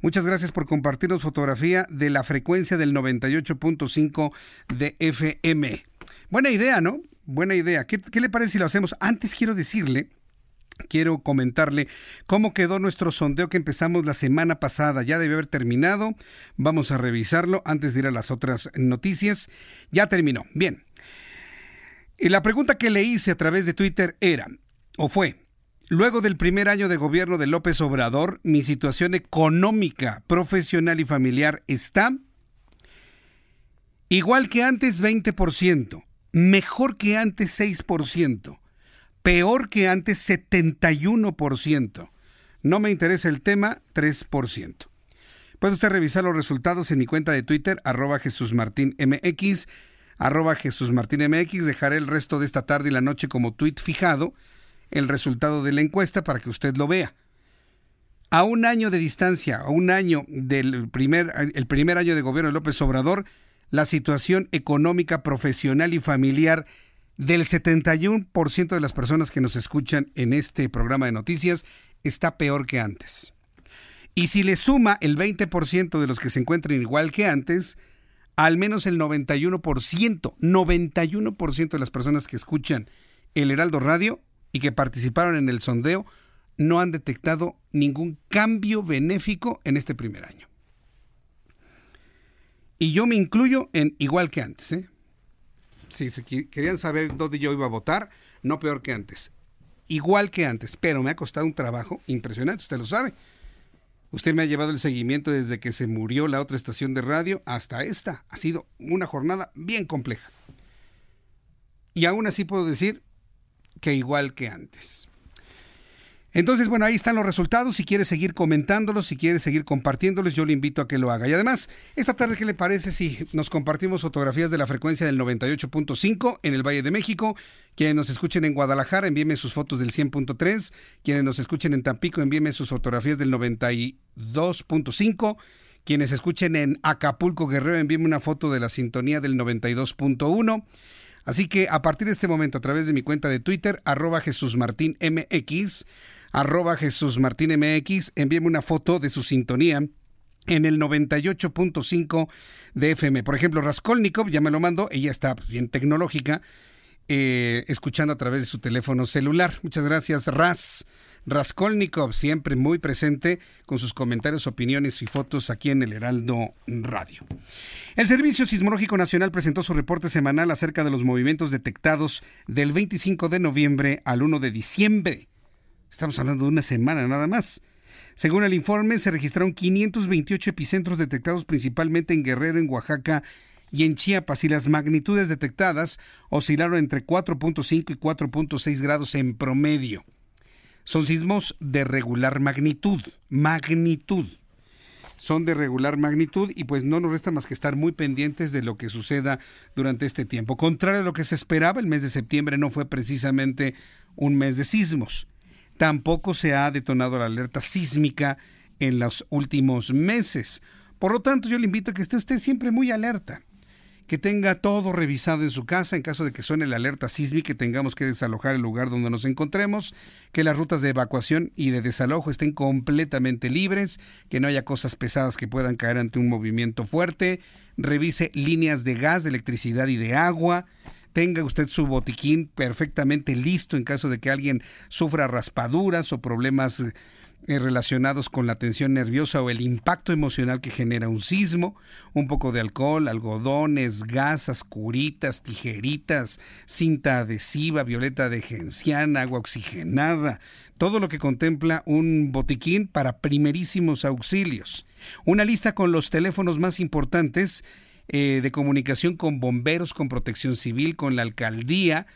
Muchas gracias por compartirnos fotografía de la frecuencia del 98.5 de FM. Buena idea, ¿no? Buena idea. ¿Qué, ¿Qué, le parece si lo hacemos? Antes quiero decirle quiero comentarle cómo quedó nuestro sondeo que empezamos la semana pasada. Ya debe haber terminado. Vamos a revisarlo antes de ir a las otras noticias. Ya terminó. Bien. Y la pregunta que le hice a través de Twitter era, o fue, luego del primer año de gobierno de López Obrador, mi situación económica, profesional y familiar está igual que antes 20%, mejor que antes 6% peor que antes 71%. No me interesa el tema, 3%. Puede usted revisar los resultados en mi cuenta de Twitter, arroba Jesús arroba Jesús Martín MX. Dejaré el resto de esta tarde y la noche como tweet fijado el resultado de la encuesta para que usted lo vea. A un año de distancia, a un año del primer, el primer año de gobierno de López Obrador, la situación económica, profesional y familiar del 71% de las personas que nos escuchan en este programa de noticias está peor que antes. Y si le suma el 20% de los que se encuentran igual que antes, al menos el 91%, 91% de las personas que escuchan el Heraldo Radio y que participaron en el sondeo no han detectado ningún cambio benéfico en este primer año. Y yo me incluyo en igual que antes, ¿eh? Si querían saber dónde yo iba a votar, no peor que antes. Igual que antes, pero me ha costado un trabajo impresionante, usted lo sabe. Usted me ha llevado el seguimiento desde que se murió la otra estación de radio hasta esta. Ha sido una jornada bien compleja. Y aún así puedo decir que igual que antes. Entonces, bueno, ahí están los resultados. Si quiere seguir comentándolos, si quiere seguir compartiéndolos, yo le invito a que lo haga. Y además, esta tarde, ¿qué le parece si nos compartimos fotografías de la frecuencia del 98.5 en el Valle de México? Quienes nos escuchen en Guadalajara, envíenme sus fotos del 100.3. Quienes nos escuchen en Tampico, envíenme sus fotografías del 92.5. Quienes escuchen en Acapulco Guerrero, envíenme una foto de la sintonía del 92.1. Así que a partir de este momento, a través de mi cuenta de Twitter, arroba Jesús Martín MX, arroba Jesús Martín MX, envíeme una foto de su sintonía en el 98.5 de FM. Por ejemplo, Raskolnikov ya me lo mandó, ella está bien tecnológica, eh, escuchando a través de su teléfono celular. Muchas gracias, Ras. Raskolnikov, siempre muy presente con sus comentarios, opiniones y fotos aquí en el Heraldo Radio. El Servicio Sismológico Nacional presentó su reporte semanal acerca de los movimientos detectados del 25 de noviembre al 1 de diciembre. Estamos hablando de una semana nada más. Según el informe, se registraron 528 epicentros detectados principalmente en Guerrero, en Oaxaca y en Chiapas, y las magnitudes detectadas oscilaron entre 4.5 y 4.6 grados en promedio. Son sismos de regular magnitud, magnitud. Son de regular magnitud y pues no nos resta más que estar muy pendientes de lo que suceda durante este tiempo. Contrario a lo que se esperaba, el mes de septiembre no fue precisamente un mes de sismos. Tampoco se ha detonado la alerta sísmica en los últimos meses. Por lo tanto, yo le invito a que esté usted siempre muy alerta, que tenga todo revisado en su casa en caso de que suene la alerta sísmica, que tengamos que desalojar el lugar donde nos encontremos, que las rutas de evacuación y de desalojo estén completamente libres, que no haya cosas pesadas que puedan caer ante un movimiento fuerte, revise líneas de gas, de electricidad y de agua, tenga usted su botiquín perfectamente listo en caso de que alguien sufra raspaduras o problemas eh, relacionados con la tensión nerviosa o el impacto emocional que genera un sismo, un poco de alcohol, algodones, gasas, curitas, tijeritas, cinta adhesiva, violeta de genciana, agua oxigenada, todo lo que contempla un botiquín para primerísimos auxilios. Una lista con los teléfonos más importantes eh, de comunicación con bomberos, con protección civil, con la alcaldía,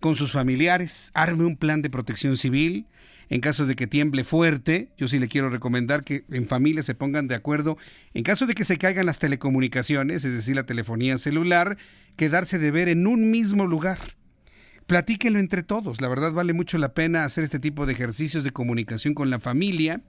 con sus familiares. Arme un plan de protección civil. En caso de que tiemble fuerte, yo sí le quiero recomendar que en familia se pongan de acuerdo. En caso de que se caigan las telecomunicaciones, es decir, la telefonía celular, quedarse de ver en un mismo lugar. Platíquenlo entre todos. La verdad vale mucho la pena hacer este tipo de ejercicios de comunicación con la familia.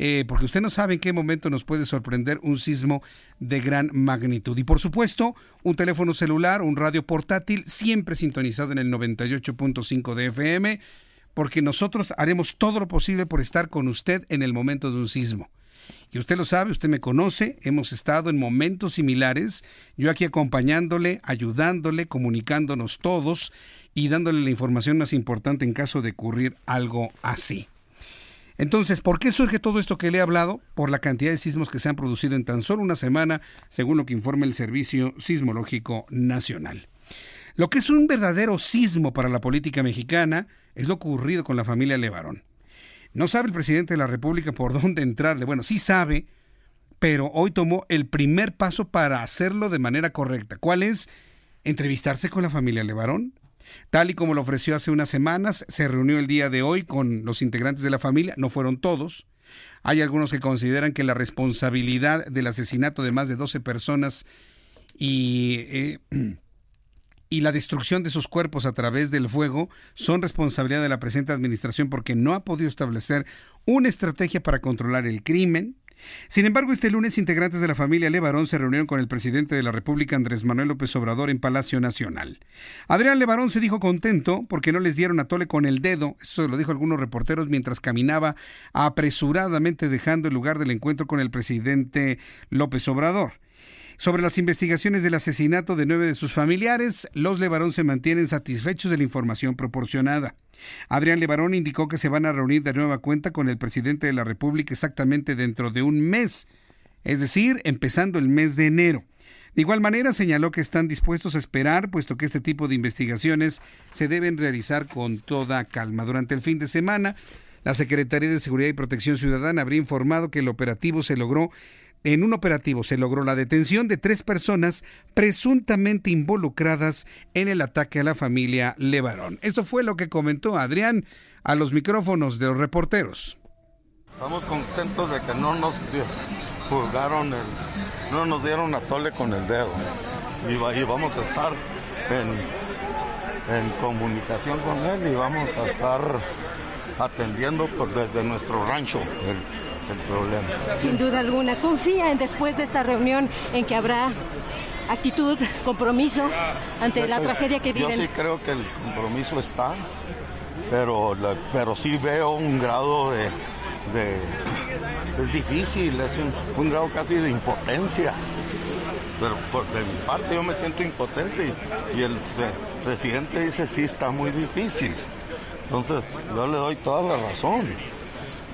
Eh, porque usted no sabe en qué momento nos puede sorprender un sismo de gran magnitud. Y por supuesto, un teléfono celular, un radio portátil, siempre sintonizado en el 98.5 de FM, porque nosotros haremos todo lo posible por estar con usted en el momento de un sismo. Y usted lo sabe, usted me conoce, hemos estado en momentos similares, yo aquí acompañándole, ayudándole, comunicándonos todos y dándole la información más importante en caso de ocurrir algo así. Entonces, ¿por qué surge todo esto que le he hablado? Por la cantidad de sismos que se han producido en tan solo una semana, según lo que informa el Servicio Sismológico Nacional. Lo que es un verdadero sismo para la política mexicana es lo ocurrido con la familia Levarón. No sabe el presidente de la República por dónde entrarle. Bueno, sí sabe, pero hoy tomó el primer paso para hacerlo de manera correcta. ¿Cuál es? Entrevistarse con la familia Levarón. Tal y como lo ofreció hace unas semanas, se reunió el día de hoy con los integrantes de la familia, no fueron todos. Hay algunos que consideran que la responsabilidad del asesinato de más de 12 personas y eh, y la destrucción de sus cuerpos a través del fuego son responsabilidad de la presente administración porque no ha podido establecer una estrategia para controlar el crimen. Sin embargo, este lunes integrantes de la familia Levarón se reunieron con el presidente de la República, Andrés Manuel López Obrador, en Palacio Nacional. Adrián Levarón se dijo contento porque no les dieron a tole con el dedo, eso lo dijo algunos reporteros mientras caminaba apresuradamente dejando el lugar del encuentro con el presidente López Obrador. Sobre las investigaciones del asesinato de nueve de sus familiares, los Levarón se mantienen satisfechos de la información proporcionada. Adrián Levarón indicó que se van a reunir de nueva cuenta con el presidente de la República exactamente dentro de un mes, es decir, empezando el mes de enero. De igual manera, señaló que están dispuestos a esperar, puesto que este tipo de investigaciones se deben realizar con toda calma. Durante el fin de semana, la Secretaría de Seguridad y Protección Ciudadana habría informado que el operativo se logró en un operativo se logró la detención de tres personas presuntamente involucradas en el ataque a la familia Levarón. Esto fue lo que comentó Adrián a los micrófonos de los reporteros. Estamos contentos de que no nos juzgaron, el, no nos dieron a tole con el dedo. Y, vamos a estar en, en, comunicación con él y vamos a estar atendiendo desde nuestro rancho problema. Sin duda alguna. ¿Confía en después de esta reunión en que habrá actitud, compromiso ante la tragedia que viven? Yo sí creo que el compromiso está, pero, pero sí veo un grado de, es difícil, es un, grado casi de impotencia. Pero por, de mi parte yo me siento impotente y, el presidente dice sí está muy difícil. Entonces yo le doy toda la razón.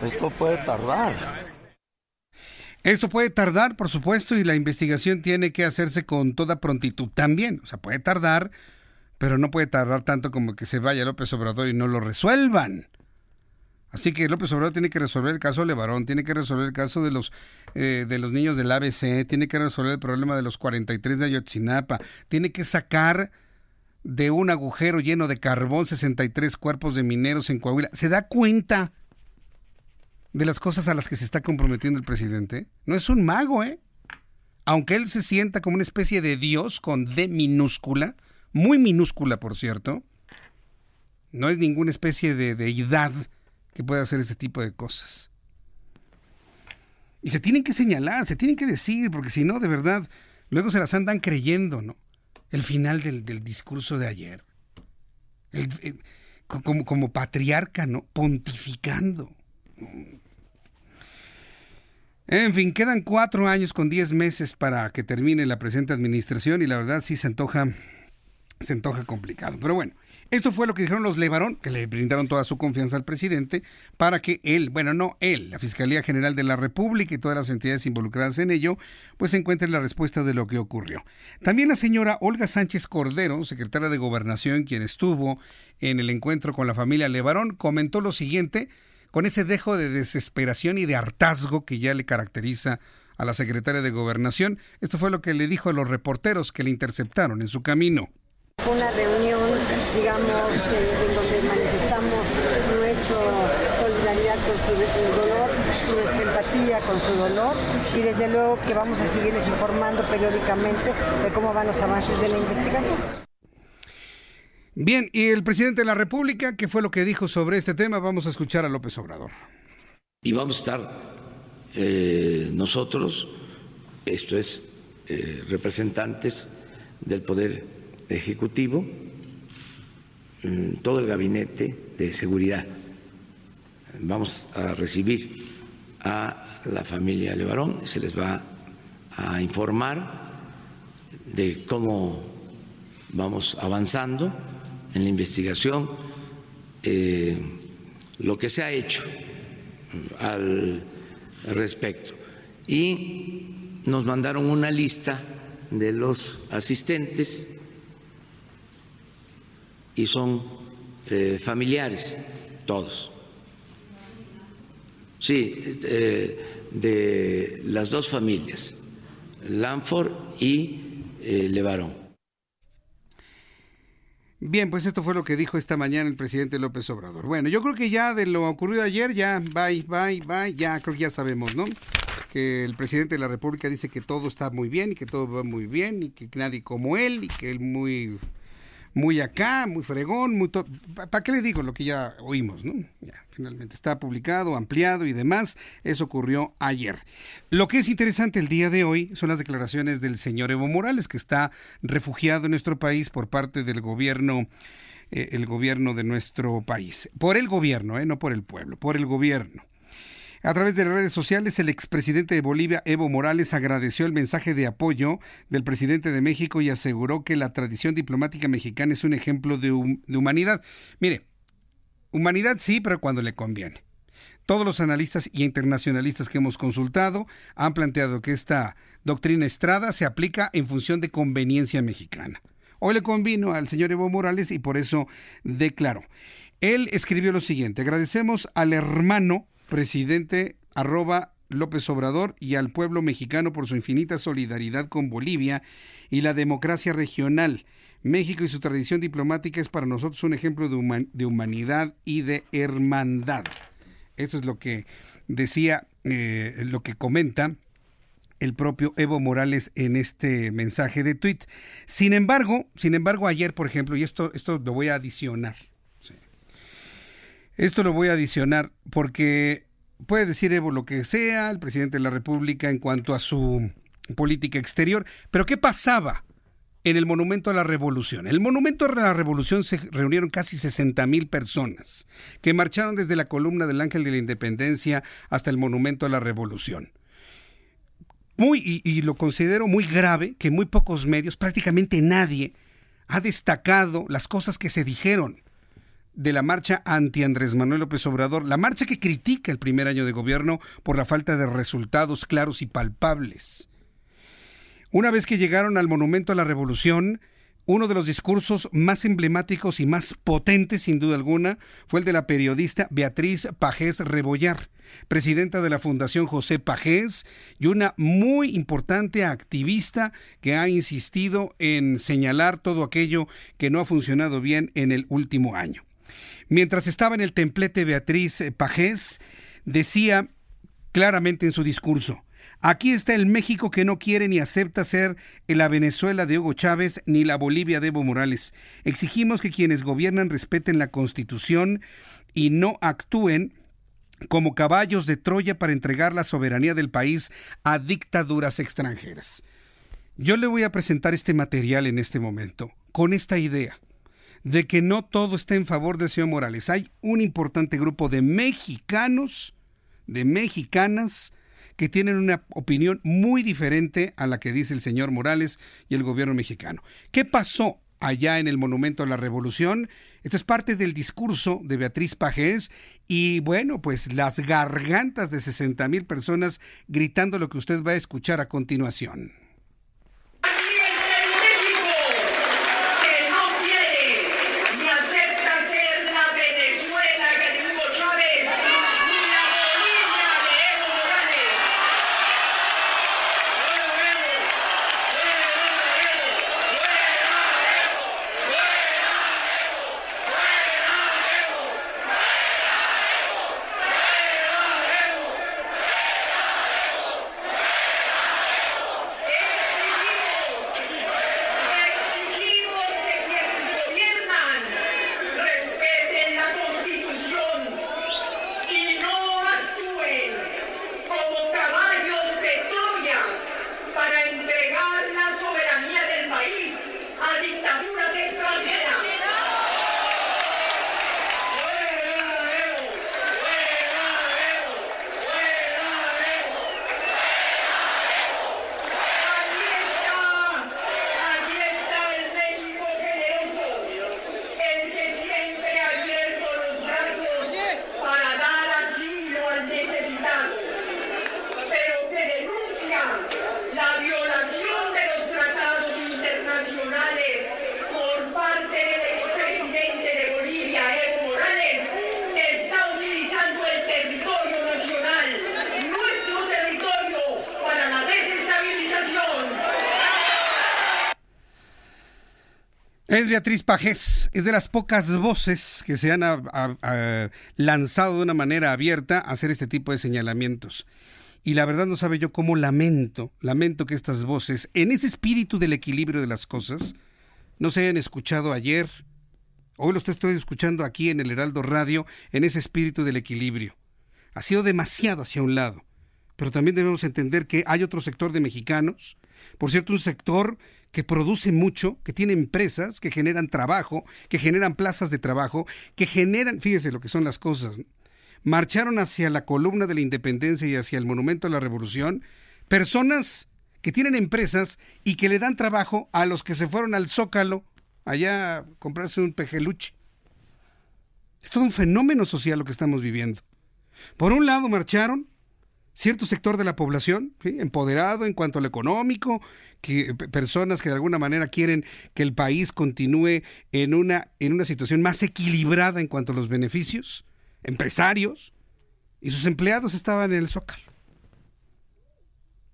Esto puede tardar. Esto puede tardar, por supuesto, y la investigación tiene que hacerse con toda prontitud también. O sea, puede tardar, pero no puede tardar tanto como que se vaya López Obrador y no lo resuelvan. Así que López Obrador tiene que resolver el caso de Levarón, tiene que resolver el caso de los, eh, de los niños del ABC, tiene que resolver el problema de los 43 de Ayotzinapa, tiene que sacar de un agujero lleno de carbón 63 cuerpos de mineros en Coahuila. ¿Se da cuenta? De las cosas a las que se está comprometiendo el presidente. No es un mago, ¿eh? Aunque él se sienta como una especie de Dios con D minúscula, muy minúscula, por cierto, no es ninguna especie de deidad que pueda hacer este tipo de cosas. Y se tienen que señalar, se tienen que decir, porque si no, de verdad, luego se las andan creyendo, ¿no? El final del, discurso de ayer. como, como patriarca, ¿no? Pontificando. En fin, quedan cuatro años con diez meses para que termine la presente administración y la verdad sí se antoja, se antoja complicado. Pero bueno, esto fue lo que dijeron los Levarón, que le brindaron toda su confianza al presidente para que él, bueno, no él, la Fiscalía General de la República y todas las entidades involucradas en ello, pues encuentren la respuesta de lo que ocurrió. También la señora Olga Sánchez Cordero, secretaria de Gobernación, quien estuvo en el encuentro con la familia Levarón, comentó lo siguiente con ese dejo de desesperación y de hartazgo que ya le caracteriza a la secretaria de Gobernación. Esto fue lo que le dijo a los reporteros que le interceptaron en su camino. Una reunión, digamos, en donde manifestamos nuestra solidaridad con su dolor, nuestra empatía con su dolor y desde luego que vamos a seguirles informando periódicamente de cómo van los avances de la investigación. Bien, y el presidente de la República, ¿qué fue lo que dijo sobre este tema? Vamos a escuchar a López Obrador. Y vamos a estar eh, nosotros, esto es, eh, representantes del Poder Ejecutivo, mm, todo el gabinete de seguridad. Vamos a recibir a la familia Levarón, se les va a informar de cómo vamos avanzando en la investigación, eh, lo que se ha hecho al respecto. Y nos mandaron una lista de los asistentes y son eh, familiares todos. Sí, eh, de las dos familias, Lanford y Levarón. Bien, pues esto fue lo que dijo esta mañana el presidente López Obrador. Bueno, yo creo que ya de lo ocurrido ayer, ya, bye, bye, bye, ya creo que ya sabemos, ¿no? Que el presidente de la República dice que todo está muy bien y que todo va muy bien y que nadie como él y que él muy muy acá, muy fregón, muy ¿para qué le digo lo que ya oímos, no? Ya, finalmente está publicado, ampliado y demás. Eso ocurrió ayer. Lo que es interesante el día de hoy son las declaraciones del señor Evo Morales, que está refugiado en nuestro país por parte del gobierno eh, el gobierno de nuestro país. Por el gobierno, eh, no por el pueblo, por el gobierno. A través de redes sociales, el expresidente de Bolivia, Evo Morales, agradeció el mensaje de apoyo del presidente de México y aseguró que la tradición diplomática mexicana es un ejemplo de, humanidad. Mire, humanidad sí, pero cuando le conviene. Todos los analistas y internacionalistas que hemos consultado han planteado que esta doctrina Estrada se aplica en función de conveniencia mexicana. Hoy le convino al señor Evo Morales y por eso declaró. Él escribió lo siguiente, agradecemos al hermano presidente arroba López Obrador y al pueblo mexicano por su infinita solidaridad con Bolivia y la democracia regional. México y su tradición diplomática es para nosotros un ejemplo de, humanidad y de hermandad. Esto es lo que decía, eh, lo que comenta el propio Evo Morales en este mensaje de tweet. Sin embargo, sin embargo, ayer, por ejemplo, y esto, esto lo voy a adicionar, esto lo voy a adicionar porque puede decir Evo lo que sea, el presidente de la República en cuanto a su política exterior, pero ¿qué pasaba en el Monumento a la Revolución? En el Monumento a la Revolución se reunieron casi 60 mil personas que marcharon desde la columna del Ángel de la Independencia hasta el Monumento a la Revolución. Muy, y, y lo considero muy grave que muy pocos medios, prácticamente nadie, ha destacado las cosas que se dijeron de la marcha anti Andrés Manuel López Obrador, la marcha que critica el primer año de gobierno por la falta de resultados claros y palpables. Una vez que llegaron al Monumento a la Revolución, uno de los discursos más emblemáticos y más potentes, sin duda alguna, fue el de la periodista Beatriz Pajés Rebollar, presidenta de la Fundación José Pajés y una muy importante activista que ha insistido en señalar todo aquello que no ha funcionado bien en el último año. Mientras estaba en el templete Beatriz eh, Pajés, decía claramente en su discurso, Aquí está el México que no quiere ni acepta ser la Venezuela de Hugo Chávez ni la Bolivia de Evo Morales. Exigimos que quienes gobiernan respeten la Constitución y no actúen como caballos de Troya para entregar la soberanía del país a dictaduras extranjeras. Yo le voy a presentar este material en este momento, con esta idea de que no todo está en favor del señor Morales. Hay un importante grupo de mexicanos, de mexicanas, que tienen una opinión muy diferente a la que dice el señor Morales y el gobierno mexicano. ¿Qué pasó allá en el Monumento a la Revolución? Esto es parte del discurso de Beatriz Pajés y bueno, pues las gargantas de 60 mil personas gritando lo que usted va a escuchar a continuación. Beatriz Pajés, es de las pocas voces que se han lanzado de una manera abierta a hacer este tipo de señalamientos. Y la verdad no sabe yo cómo lamento, lamento que estas voces, en ese espíritu del equilibrio de las cosas, no se hayan escuchado ayer. Hoy lo estoy escuchando aquí en el Heraldo Radio, en ese espíritu del equilibrio. Ha sido demasiado hacia un lado. Pero también debemos entender que hay otro sector de mexicanos, por cierto, un sector que produce mucho, que tiene empresas, que generan trabajo, que generan plazas de trabajo, que generan, fíjese lo que son las cosas, marcharon hacia la columna de la independencia y hacia el monumento a la revolución, personas que tienen empresas y que le dan trabajo a los que se fueron al Zócalo allá a comprarse un pejeluche. Es todo un fenómeno social lo que estamos viviendo. Por un lado marcharon cierto sector de la población, empoderado en cuanto a lo económico, que, personas que de alguna manera quieren que el país continúe en una, en una situación más equilibrada en cuanto a los beneficios, empresarios, y sus empleados estaban en el zócalo.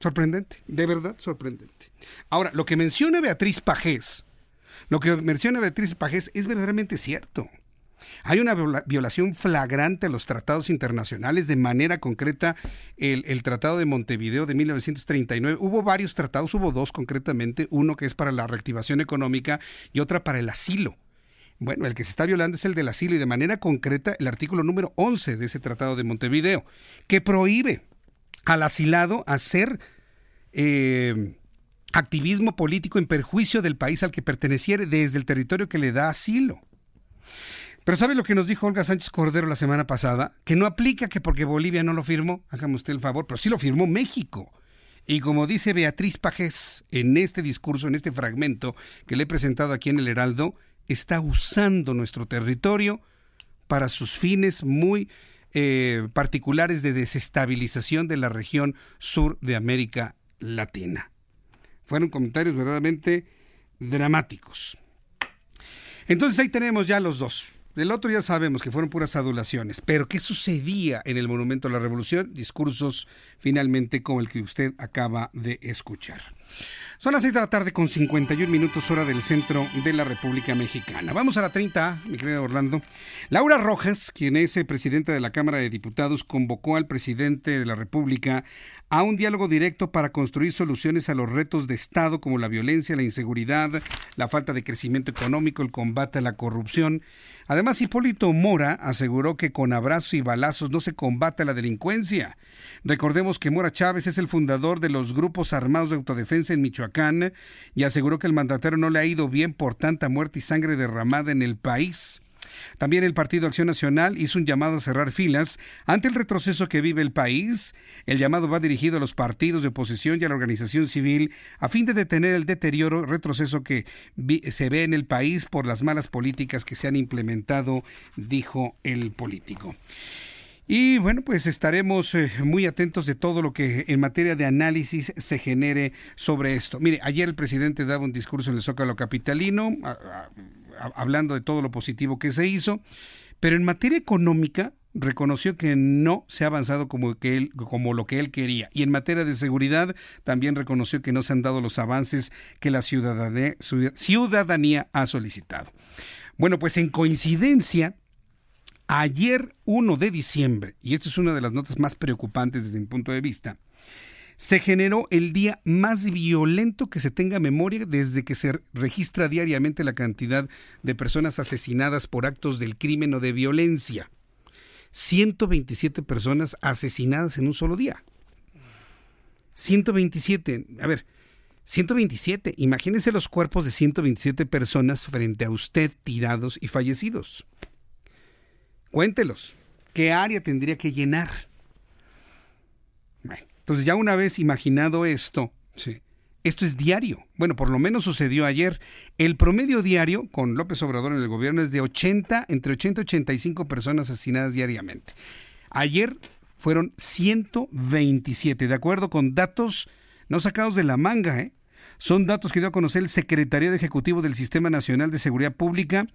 Sorprendente, de verdad sorprendente. Ahora, lo que menciona Beatriz Pajés, lo que menciona Beatriz Pajés es verdaderamente cierto. Hay una violación flagrante a los tratados internacionales, de manera concreta el, Tratado de Montevideo de 1939. Hubo varios tratados, hubo dos concretamente, uno que es para la reactivación económica y otra para el asilo. Bueno, el que se está violando es el del asilo y de manera concreta el artículo número 11 de ese Tratado de Montevideo, que prohíbe al asilado hacer eh, activismo político en perjuicio del país al que perteneciere desde el territorio que le da asilo. Pero ¿sabe lo que nos dijo Olga Sánchez Cordero la semana pasada? Que no aplica que porque Bolivia no lo firmó, hágame usted el favor, pero sí lo firmó México. Y como dice Beatriz Pajés en este discurso, en este fragmento que le he presentado aquí en el Heraldo, está usando nuestro territorio para sus fines muy eh, particulares de desestabilización de la región sur de América Latina. Fueron comentarios verdaderamente dramáticos. Entonces ahí tenemos ya los dos. Del otro ya sabemos que fueron puras adulaciones, pero ¿qué sucedía en el Monumento a la Revolución? Discursos finalmente como el que usted acaba de escuchar. Son las 6 de la tarde con 51 minutos hora del centro de la República Mexicana. Vamos a la 30, mi querido Orlando. Laura Rojas, quien es eh, presidenta de la Cámara de Diputados, convocó al presidente de la República a un diálogo directo para construir soluciones a los retos de Estado como la violencia, la inseguridad, la falta de crecimiento económico, el combate a la corrupción. Además, Hipólito Mora aseguró que con abrazos y balazos no se combate la delincuencia. Recordemos que Mora Chávez es el fundador de los grupos armados de autodefensa en Michoacán y aseguró que el mandatario no le ha ido bien por tanta muerte y sangre derramada en el país. También el Partido Acción Nacional hizo un llamado a cerrar filas ante el retroceso que vive el país. El llamado va dirigido a los partidos de oposición y a la organización civil a fin de detener el deterioro, retroceso que se ve en el país por las malas políticas que se han implementado, dijo el político. Y bueno, pues estaremos eh, muy atentos de todo lo que en materia de análisis se genere sobre esto. Mire, ayer el presidente daba un discurso en el Zócalo Capitalino, hablando de todo lo positivo que se hizo, pero en materia económica reconoció que no se ha avanzado como, que él, como lo que él quería. Y en materia de seguridad también reconoció que no se han dado los avances que la ciudadanía, ciudadanía ha solicitado. Bueno, pues en coincidencia, ayer 1 de diciembre, y esto es una de las notas más preocupantes desde mi punto de vista, se generó el día más violento que se tenga memoria desde que se registra diariamente la cantidad de personas asesinadas por actos del crimen o de violencia. 127 personas asesinadas en un solo día. 127, a ver, 127, imagínense los cuerpos de 127 personas frente a usted tirados y fallecidos. Cuéntelos, ¿qué área tendría que llenar? Entonces ya una vez imaginado esto, esto es diario. Bueno, por lo menos sucedió ayer. El promedio diario con López Obrador en el gobierno es de 80, entre 80 y 85 personas asesinadas diariamente. Ayer fueron 127, de acuerdo con datos no sacados de la manga, ¿eh? Son datos que dio a conocer el Secretario Ejecutivo del Sistema Nacional de Seguridad Pública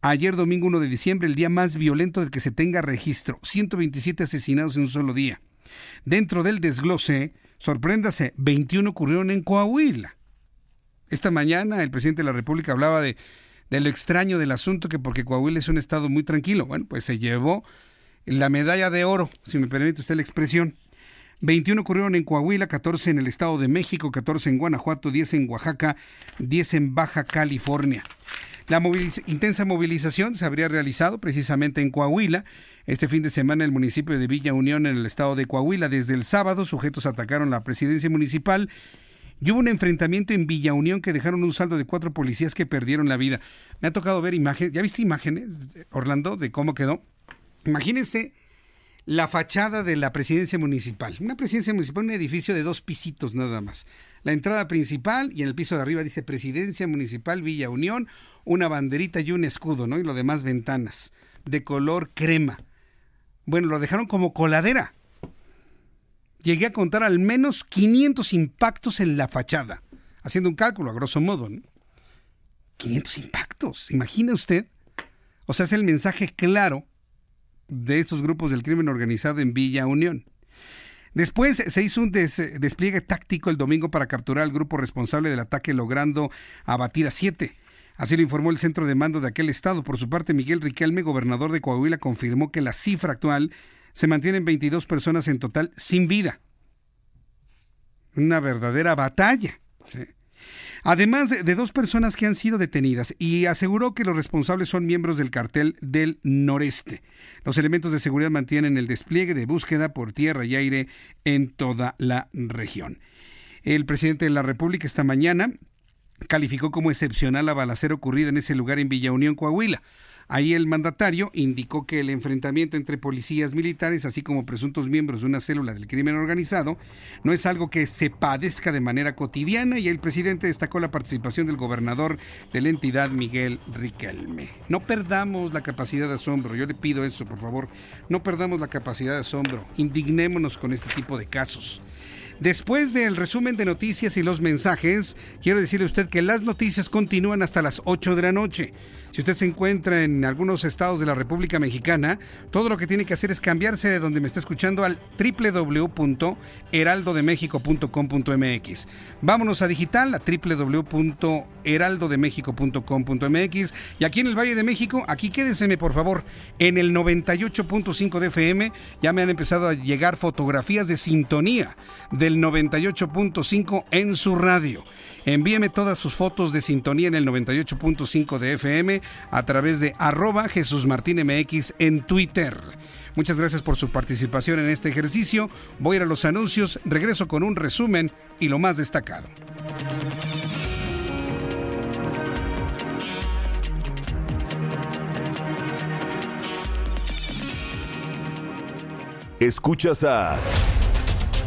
ayer domingo 1 de diciembre, el día más violento del que se tenga registro. 127 asesinados en un solo día. Dentro del desglose, sorpréndase, 21 ocurrieron en Coahuila. Esta mañana el presidente de la República hablaba de, de lo extraño del asunto, que porque Coahuila es un estado muy tranquilo. Bueno, pues se llevó la medalla de oro, si me permite usted la expresión. 21 ocurrieron en Coahuila, 14 en el Estado de México, 14 en Guanajuato, 10 en Oaxaca, 10 en Baja California. La intensa movilización se habría realizado precisamente en Coahuila. Este fin de semana el municipio de Villa Unión en el estado de Coahuila. Desde el sábado sujetos atacaron la presidencia municipal y hubo un enfrentamiento en Villa Unión que dejaron un saldo de cuatro policías que perdieron la vida. Me ha tocado ver imágenes. ¿Ya viste imágenes, Orlando, de cómo quedó? Imagínense la fachada de la presidencia municipal. Una presidencia municipal, un edificio de dos pisitos nada más. La entrada principal y en el piso de arriba dice Presidencia Municipal Villa Unión, una banderita y un escudo, ¿no? Y lo demás ventanas de color crema. Bueno, lo dejaron como coladera llegué a contar al menos 500 impactos en la fachada, haciendo un cálculo a grosso modo. 500 impactos, ¿imagina usted? O sea, es el mensaje claro de estos grupos del crimen organizado en Villa Unión. Después se hizo un despliegue táctico el domingo para capturar al grupo responsable del ataque, logrando abatir a siete. Así lo informó el centro de mando de aquel estado. Por su parte, Miguel Riquelme, gobernador de Coahuila, confirmó que la cifra actual se mantienen 22 personas en total sin vida. Una verdadera batalla. Además de, dos personas que han sido detenidas y aseguró que los responsables son miembros del cartel del noreste. Los elementos de seguridad mantienen el despliegue de búsqueda por tierra y aire en toda la región. El presidente de la República esta mañana calificó como excepcional la balacera ocurrida en ese lugar en Villa Unión, Coahuila. Ahí el mandatario indicó que el enfrentamiento entre policías militares, así como presuntos miembros de una célula del crimen organizado, no es algo que se padezca de manera cotidiana y el presidente destacó la participación del gobernador de la entidad, Miguel Riquelme. No perdamos la capacidad de asombro, yo le pido eso, por favor, no perdamos la capacidad de asombro, indignémonos con este tipo de casos. Después del resumen de noticias y los mensajes, quiero decirle a usted que las noticias continúan hasta las 8 de la noche. Si usted se encuentra en algunos estados de la República Mexicana, todo lo que tiene que hacer es cambiarse de donde me está escuchando al www.heraldodemexico.com.mx. Vámonos a digital a www.heraldodemexico.com.mx y aquí en el Valle de México, aquí quédeseme por favor en el 98.5 de FM. Ya me han empezado a llegar fotografías de sintonía del 98.5 en su radio. Envíeme todas sus fotos de sintonía en el 98.5 de FM a través de arroba Jesús Martín MX en Twitter. Muchas gracias por su participación en este ejercicio. Voy a ir a los anuncios, regreso con un resumen y lo más destacado. Escuchas a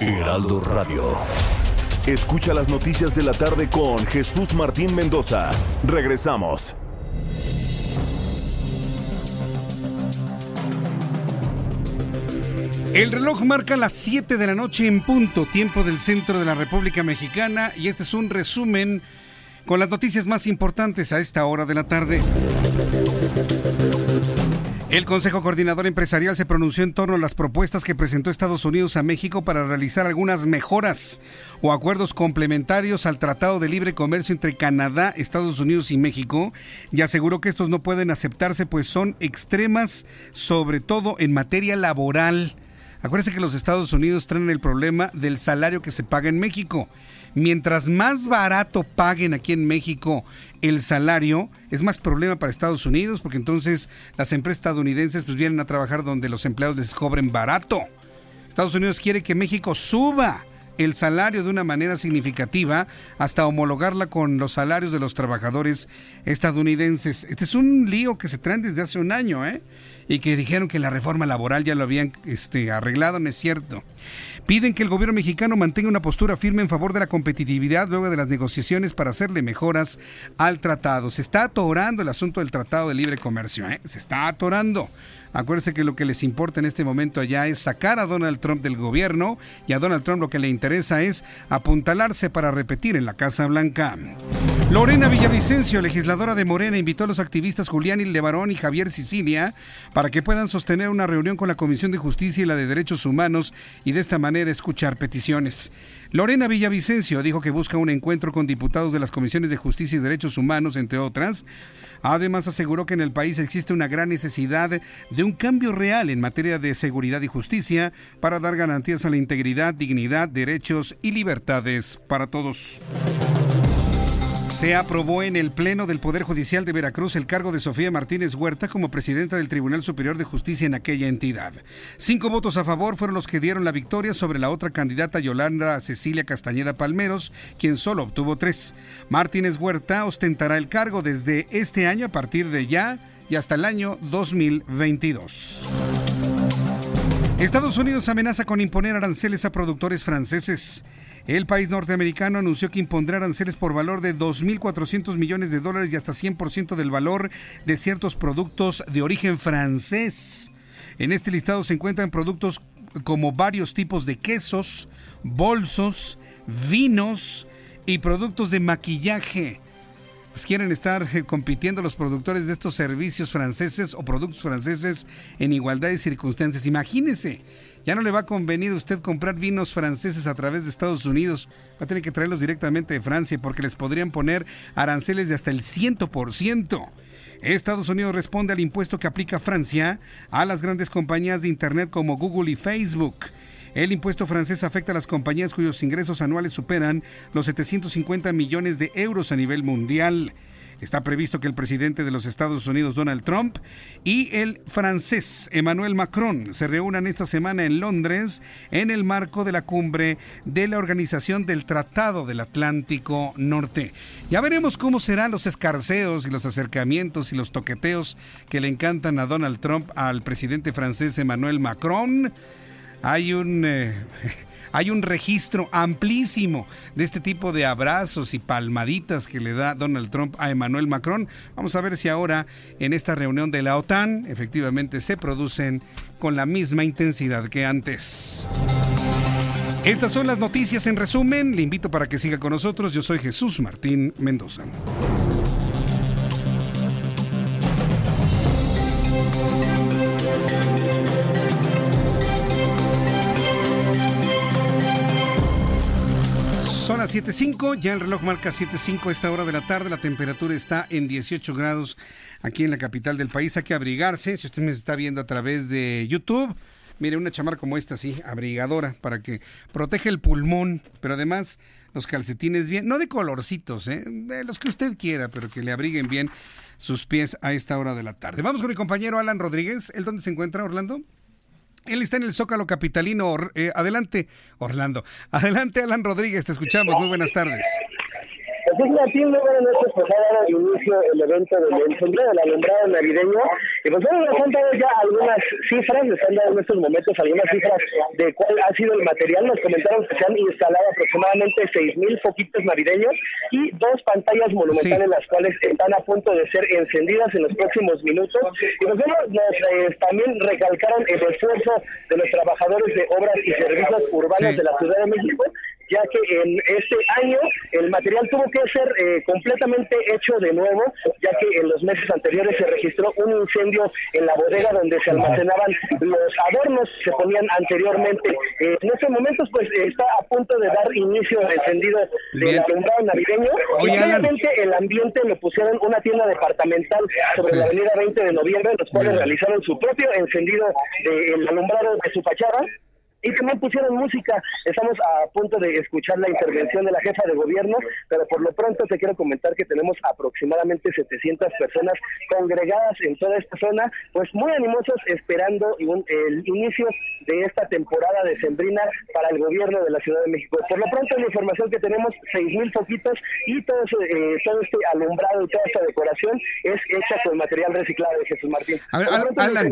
Heraldo Radio. Escucha las noticias de la tarde con Jesús Martín Mendoza. Regresamos. El reloj marca las 7 de la noche en punto, tiempo del centro de la República Mexicana, y este es un resumen con las noticias más importantes a esta hora de la tarde. El Consejo Coordinador Empresarial se pronunció en torno a las propuestas que presentó Estados Unidos a México para realizar algunas mejoras o acuerdos complementarios al Tratado de Libre Comercio entre Canadá, Estados Unidos y México y aseguró que estos no pueden aceptarse pues son extremas, sobre todo en materia laboral. Acuérdense que los Estados Unidos traen el problema del salario que se paga en México mientras más barato paguen aquí en México el salario, es más problema para Estados Unidos, porque entonces las empresas estadounidenses pues vienen a trabajar donde los empleados les cobren barato. Estados Unidos quiere que México suba el salario de una manera significativa hasta homologarla con los salarios de los trabajadores estadounidenses. Este es un lío que se trae desde hace un año, ¿eh? Y que dijeron que la reforma laboral ya lo habían este, arreglado, no es cierto. Piden que el gobierno mexicano mantenga una postura firme en favor de la competitividad luego de las negociaciones para hacerle mejoras al tratado. Se está atorando el asunto del Tratado de Libre Comercio, ¿eh? se está atorando. Acuérdense que lo que les importa en este momento allá es sacar a Donald Trump del gobierno y a Donald Trump lo que le interesa es apuntalarse para repetir en la Casa Blanca. Lorena Villavicencio, legisladora de Morena, invitó a los activistas Julián Levarón y Javier Sicilia para que puedan sostener una reunión con la Comisión de Justicia y la de Derechos Humanos y de esta manera escuchar peticiones. Lorena Villavicencio dijo que busca un encuentro con diputados de las Comisiones de Justicia y Derechos Humanos, entre otras, Además, aseguró que en el país existe una gran necesidad de un cambio real en materia de seguridad y justicia para dar garantías a la integridad, dignidad, derechos y libertades para todos. Se aprobó en el Pleno del Poder Judicial de Veracruz el cargo de Sofía Martínez Huerta como presidenta del Tribunal Superior de Justicia en aquella entidad. Cinco votos a favor fueron los que dieron la victoria sobre la otra candidata Yolanda Cecilia Castañeda Palmeros, quien solo obtuvo tres. Martínez Huerta ostentará el cargo desde este año a partir de ya y hasta el año 2022. Estados Unidos amenaza con imponer aranceles a productores franceses. El país norteamericano anunció que impondrá aranceles por valor de 2.400 millones de dólares y hasta 100% del valor de ciertos productos de origen francés. En este listado se encuentran productos como varios tipos de quesos, bolsos, vinos y productos de maquillaje. Pues quieren estar eh, compitiendo los productores de estos servicios franceses o productos franceses en igualdad de circunstancias. Imagínense, ya no le va a convenir usted comprar vinos franceses a través de Estados Unidos. Va a tener que traerlos directamente de Francia porque les podrían poner aranceles de hasta el 100%. Estados Unidos responde al impuesto que aplica Francia a las grandes compañías de Internet como Google y Facebook. El impuesto francés afecta a las compañías cuyos ingresos anuales superan los 750 millones de euros a nivel mundial. Está previsto que el presidente de los Estados Unidos, Donald Trump, y el francés Emmanuel Macron se reúnan esta semana en Londres en el marco de la cumbre de la Organización del Tratado del Atlántico Norte. Ya veremos cómo serán los escarceos y los acercamientos y los toqueteos que le encantan a Donald Trump al presidente francés Emmanuel Macron. Hay un... Eh, hay un registro amplísimo de este tipo de abrazos y palmaditas que le da Donald Trump a Emmanuel Macron. Vamos a ver si ahora en esta reunión de la OTAN efectivamente se producen con la misma intensidad que antes. Estas son las noticias en resumen. Le invito para que siga con nosotros. Yo soy Jesús Martín Mendoza. Las 7.05, ya el reloj marca 7.05 a esta hora de la tarde, la temperatura está en 18 grados aquí en la capital del país, hay que abrigarse, si usted me está viendo a través de YouTube, mire una chamar como esta, sí, abrigadora, para que proteja el pulmón, pero además los calcetines bien, no de colorcitos, ¿eh? de los que usted quiera, pero que le abriguen bien sus pies a esta hora de la tarde. Vamos con mi compañero Alan Rodríguez, ¿el dónde se encuentra Orlando? Él está en el Zócalo Capitalino. Eh, adelante, Orlando. Adelante, Alan Rodríguez, te escuchamos. Muy buenas tardes. Noches, pues ha dado inicio el evento del encendido del alumbrado navideño. Y pues bueno, nos han dado ya algunas cifras, les han dado en estos momentos algunas cifras de cuál ha sido el material. Nos comentaron que se han instalado aproximadamente 6.000 foquitos navideños y dos pantallas monumentales, las cuales están a punto de ser encendidas en los próximos minutos. Y pues bueno, nos eh, también recalcaron el esfuerzo de los trabajadores de obras y servicios urbanos de la Ciudad de México ya que en este año el material tuvo que ser eh, completamente hecho de nuevo, ya que en los meses anteriores se registró un incendio en la bodega donde se almacenaban los adornos que se ponían anteriormente. Eh, en estos momentos, pues está a punto de dar inicio al encendido del alumbrado navideño. y obviamente el ambiente lo pusieron una tienda departamental sobre la avenida 20 de noviembre, los cuales realizaron su propio encendido del alumbrado de su fachada y también pusieron música. Estamos a punto de escuchar la intervención de la jefa de gobierno, pero por lo pronto te quiero comentar que tenemos aproximadamente 700 personas congregadas en toda esta zona, pues muy animosos esperando el inicio de esta temporada de Sembrina para el gobierno de la Ciudad de México. Por lo pronto, la información que tenemos, 6.000 foquitos y todo, eh, todo este alumbrado y toda esta decoración es hecha con material reciclado de Jesús Martín. A ver, Alan,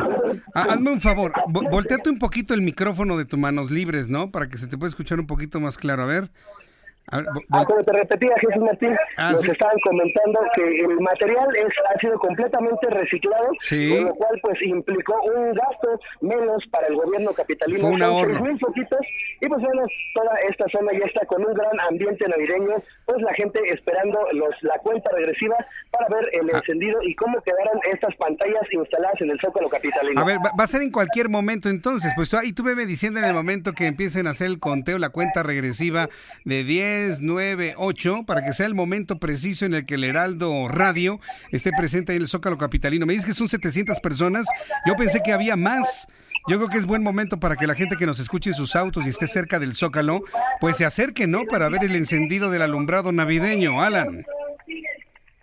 hazme un favor, volteate un poquito el micrófono de tu manos libres, ¿no? Para que se te pueda escuchar un poquito más claro. A ver. Ah, como te repetía Jesús Martín, ah, nos estaban comentando que el material es, ha sido completamente reciclado, con lo cual pues implicó un gasto menos para el gobierno capitalino. Fue un ahorro. Mil poquitos, y pues bueno, toda esta zona ya está con un gran ambiente navideño, pues la gente esperando los la cuenta regresiva para ver el ah. encendido y cómo quedaron estas pantallas instaladas en el Zócalo capitalino. A ver, va, a ser en cualquier momento entonces, pues ahí tú me diciendo en el momento que empiecen a hacer el conteo, la cuenta regresiva de 10, 9, 8, para que sea el momento preciso en el que el Heraldo Radio esté presente en el Zócalo capitalino. Me dices que son 700 personas, yo pensé que había más. Yo creo que es buen momento para que la gente que nos escuche en sus autos y esté cerca del Zócalo, pues se acerque, ¿no? Para ver el encendido del alumbrado navideño, Alan.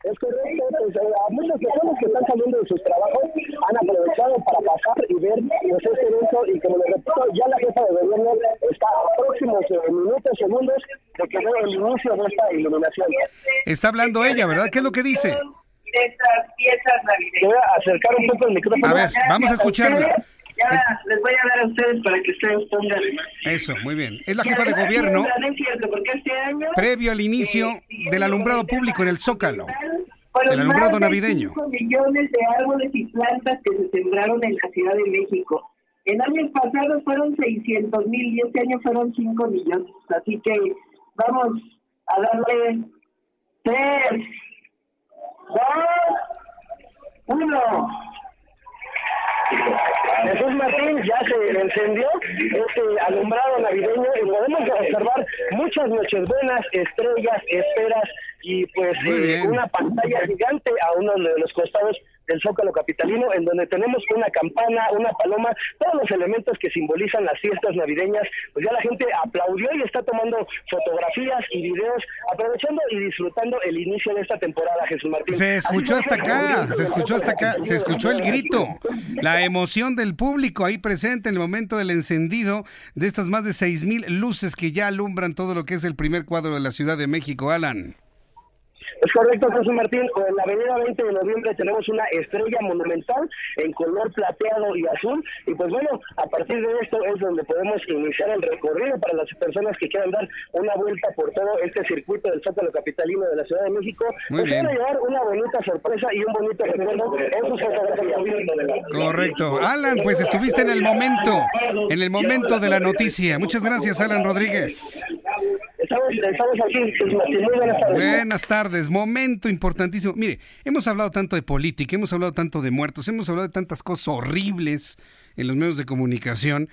Es pues, eh, a muchas personas que están saliendo de sus trabajos han aprovechado para pasar y ver pues, este evento y como les repito, ya la jefa de gobierno está a próximos eh, minutos, segundos de que vea el inicio de esta iluminación. Está hablando ella, ¿verdad? ¿Qué es lo que dice? Estas piezas navideñas. Voy a acercar un poco el micrófono. A ver, vamos a escucharla. Ya les voy a dar a ustedes para que ustedes pongan. Eso, muy bien. Es la jefa de gobierno. Este previo al inicio del alumbrado público en el Zócalo. El alumbrado navideño. millones de árboles y plantas que se sembraron en la Ciudad de México. En años pasados fueron 600 mil y este año fueron 5 millones. Así que vamos a darle 3, 2, 1. Jesús Martín ya se encendió este alumbrado navideño y podemos observar muchas noches buenas, estrellas, esperas y pues eh, una pantalla gigante a uno de los costados del Zócalo Capitalino, en donde tenemos una campana, una paloma, todos los elementos que simbolizan las fiestas navideñas, pues ya la gente aplaudió y está tomando fotografías y videos, aprovechando y disfrutando el inicio de esta temporada, Jesús Martín. Se escuchó hasta acá, se escuchó hasta acá, se escuchó el grito, la emoción del público ahí presente en el momento del encendido de estas más de seis mil luces que ya alumbran todo lo que es el primer cuadro de la Ciudad de México, Alan. Es correcto, José Martín. En la avenida 20 de noviembre tenemos una estrella monumental en color plateado y azul. Y pues bueno, a partir de esto es donde podemos iniciar el recorrido para las personas que quieran dar una vuelta por todo este circuito del Zócalo Capitalino de la Ciudad de México. Muy pues van a llevar una bonita sorpresa y un bonito recuerdo en sus fotografías. Correcto. Alan, pues estuviste en el momento, en el momento de la noticia. Muchas gracias, Alan Rodríguez. Estamos, aquí. Muy buenas tardes. Buenas tardes. Momento importantísimo. Mire, hemos hablado tanto de política, hemos hablado tanto de muertos, hemos hablado de tantas cosas horribles en los medios de comunicación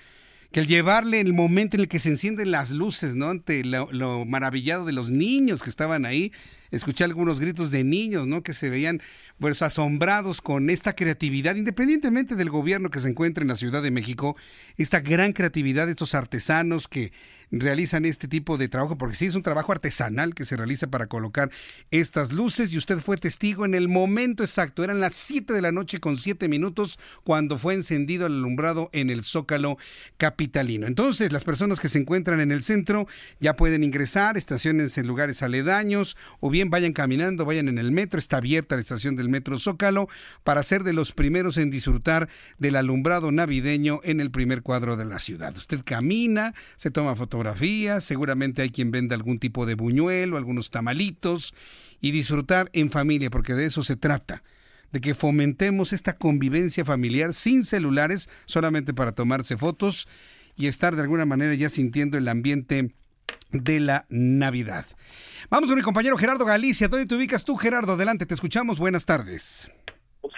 que el llevarle el momento en el que se encienden las luces, ¿no? Ante lo, maravillado de los niños que estaban ahí, escuché algunos gritos de niños, ¿no? Que se veían pues asombrados con esta creatividad, independientemente del gobierno que se encuentre en la Ciudad de México, esta gran creatividad de estos artesanos que realizan este tipo de trabajo, porque sí es un trabajo artesanal que se realiza para colocar estas luces y usted fue testigo en el momento exacto, eran las 7 de la noche con 7 minutos cuando fue encendido el alumbrado en el Zócalo capitalino. Entonces, las personas que se encuentran en el centro ya pueden ingresar, estaciones en lugares aledaños o bien vayan caminando, vayan en el metro, está abierta la estación del metro Zócalo para ser de los primeros en disfrutar del alumbrado navideño en el primer cuadro de la ciudad. Usted camina, se toma fotografías, seguramente hay quien venda algún tipo de buñuelo, algunos tamalitos y disfrutar en familia, porque de eso se trata de que fomentemos esta convivencia familiar sin celulares, solamente para tomarse fotos y estar de alguna manera ya sintiendo el ambiente de la Navidad. Vamos con mi compañero Gerardo Galicia. ¿Dónde te ubicas tú, Gerardo? Adelante, te escuchamos. Buenas tardes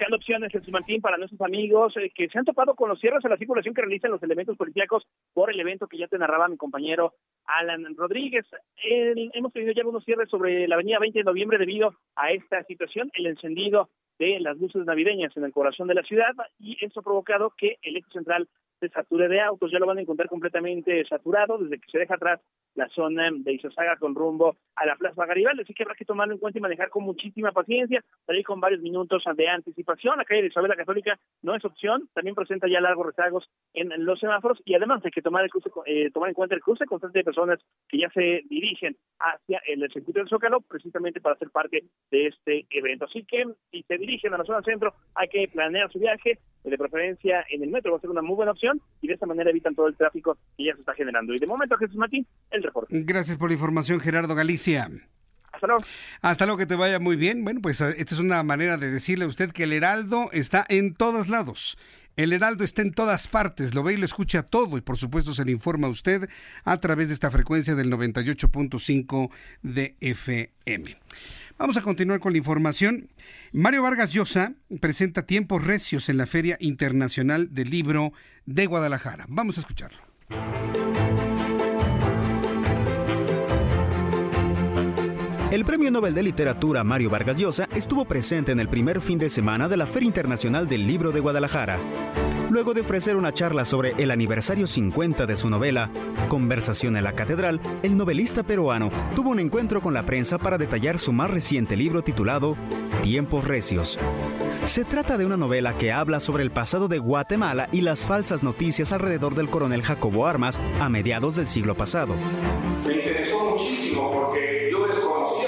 buscando opciones, Jesús Martín, para nuestros amigos eh, que se han topado con los cierres a la circulación que realizan los elementos policíacos por el evento que ya te narraba mi compañero Alan Rodríguez. hemos tenido ya algunos cierres sobre la avenida 20 de noviembre debido a esta situación, el encendido de las luces navideñas en el corazón de la ciudad y eso ha provocado que el eje central se sature de autos. Ya lo van a encontrar completamente saturado desde que se deja atrás la zona de Isosaga con rumbo a la Plaza Garibaldi, así que habrá que tomarlo en cuenta y manejar con muchísima paciencia, salir con varios minutos de anticipación. La calle de Isabel la Católica no es opción, también presenta ya largos rezagos en los semáforos y además hay que tomar el cruce, eh, tomar en cuenta el cruce constante de personas que ya se dirigen hacia el circuito del Zócalo precisamente para ser parte de este evento. Así que si se dirigen a la zona centro hay que planear su viaje, de preferencia en el metro va a ser una muy buena opción y de esta manera evitan todo el tráfico que ya se está generando. Y de momento, Jesús Martín, el reporte. Gracias por la información, Gerardo Galicia. Hasta luego. Hasta luego, que te vaya muy bien. Bueno, pues esta es una manera de decirle a usted que el Heraldo está en todos lados. El Heraldo está en todas partes, lo ve y lo escucha todo y por supuesto se le informa a usted a través de esta frecuencia del 98.5 de FM. Vamos a continuar con la información. Mario Vargas Llosa presenta tiempos recios en la Feria Internacional del Libro de Guadalajara. Vamos a escucharlo. El Premio Nobel de Literatura Mario Vargas Llosa estuvo presente en el primer fin de semana de la Feria Internacional del Libro de Guadalajara. Luego de ofrecer una charla sobre el aniversario 50 de su novela, Conversación en la Catedral, el novelista peruano tuvo un encuentro con la prensa para detallar su más reciente libro titulado Tiempos Recios. Se trata de una novela que habla sobre el pasado de Guatemala y las falsas noticias alrededor del coronel Jacobo Armas a mediados del siglo pasado. Me interesó muchísimo porque yo desconocía,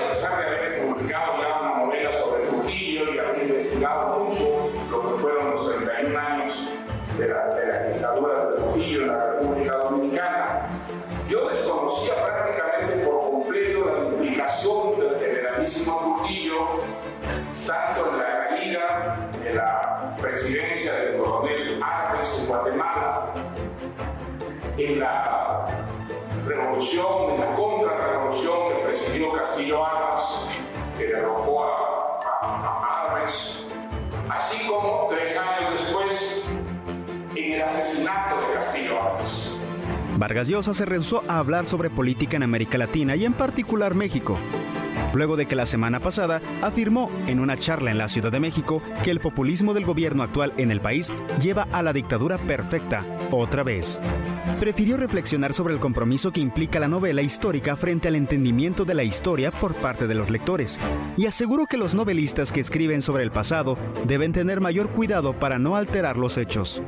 en la revolución, en la contrarrevolución que presidió Castillo Armas, que derrocó a, a, Armas, así como tres años después en el asesinato de Castillo Armas. Vargas Llosa se rehusó a hablar sobre política en América Latina y en particular México, luego de que la semana pasada afirmó en una charla en la Ciudad de México que el populismo del gobierno actual en el país lleva a la dictadura perfecta otra vez. Prefirió reflexionar sobre el compromiso que implica la novela histórica frente al entendimiento de la historia por parte de los lectores, y aseguró que los novelistas que escriben sobre el pasado deben tener mayor cuidado para no alterar los hechos.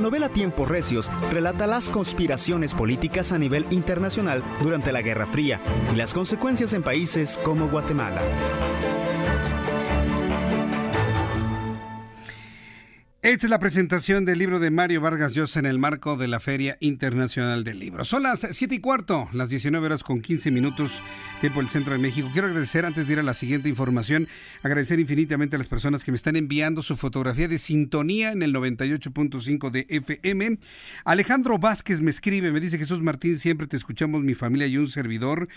La novela Tiempos Recios relata las conspiraciones políticas a nivel internacional durante la Guerra Fría y las consecuencias en países como Guatemala. Esta es la presentación del libro de Mario Vargas Llosa en el marco de la Feria Internacional del Libro. Son las 7 y cuarto, las 19 horas con 15 minutos, tiempo del Centro de México. Quiero agradecer, antes de ir a la siguiente información, agradecer infinitamente a las personas que me están enviando su fotografía de sintonía en el 98.5 de FM. Alejandro Vázquez me escribe, me dice Jesús Martín, siempre te escuchamos mi familia y un servidor.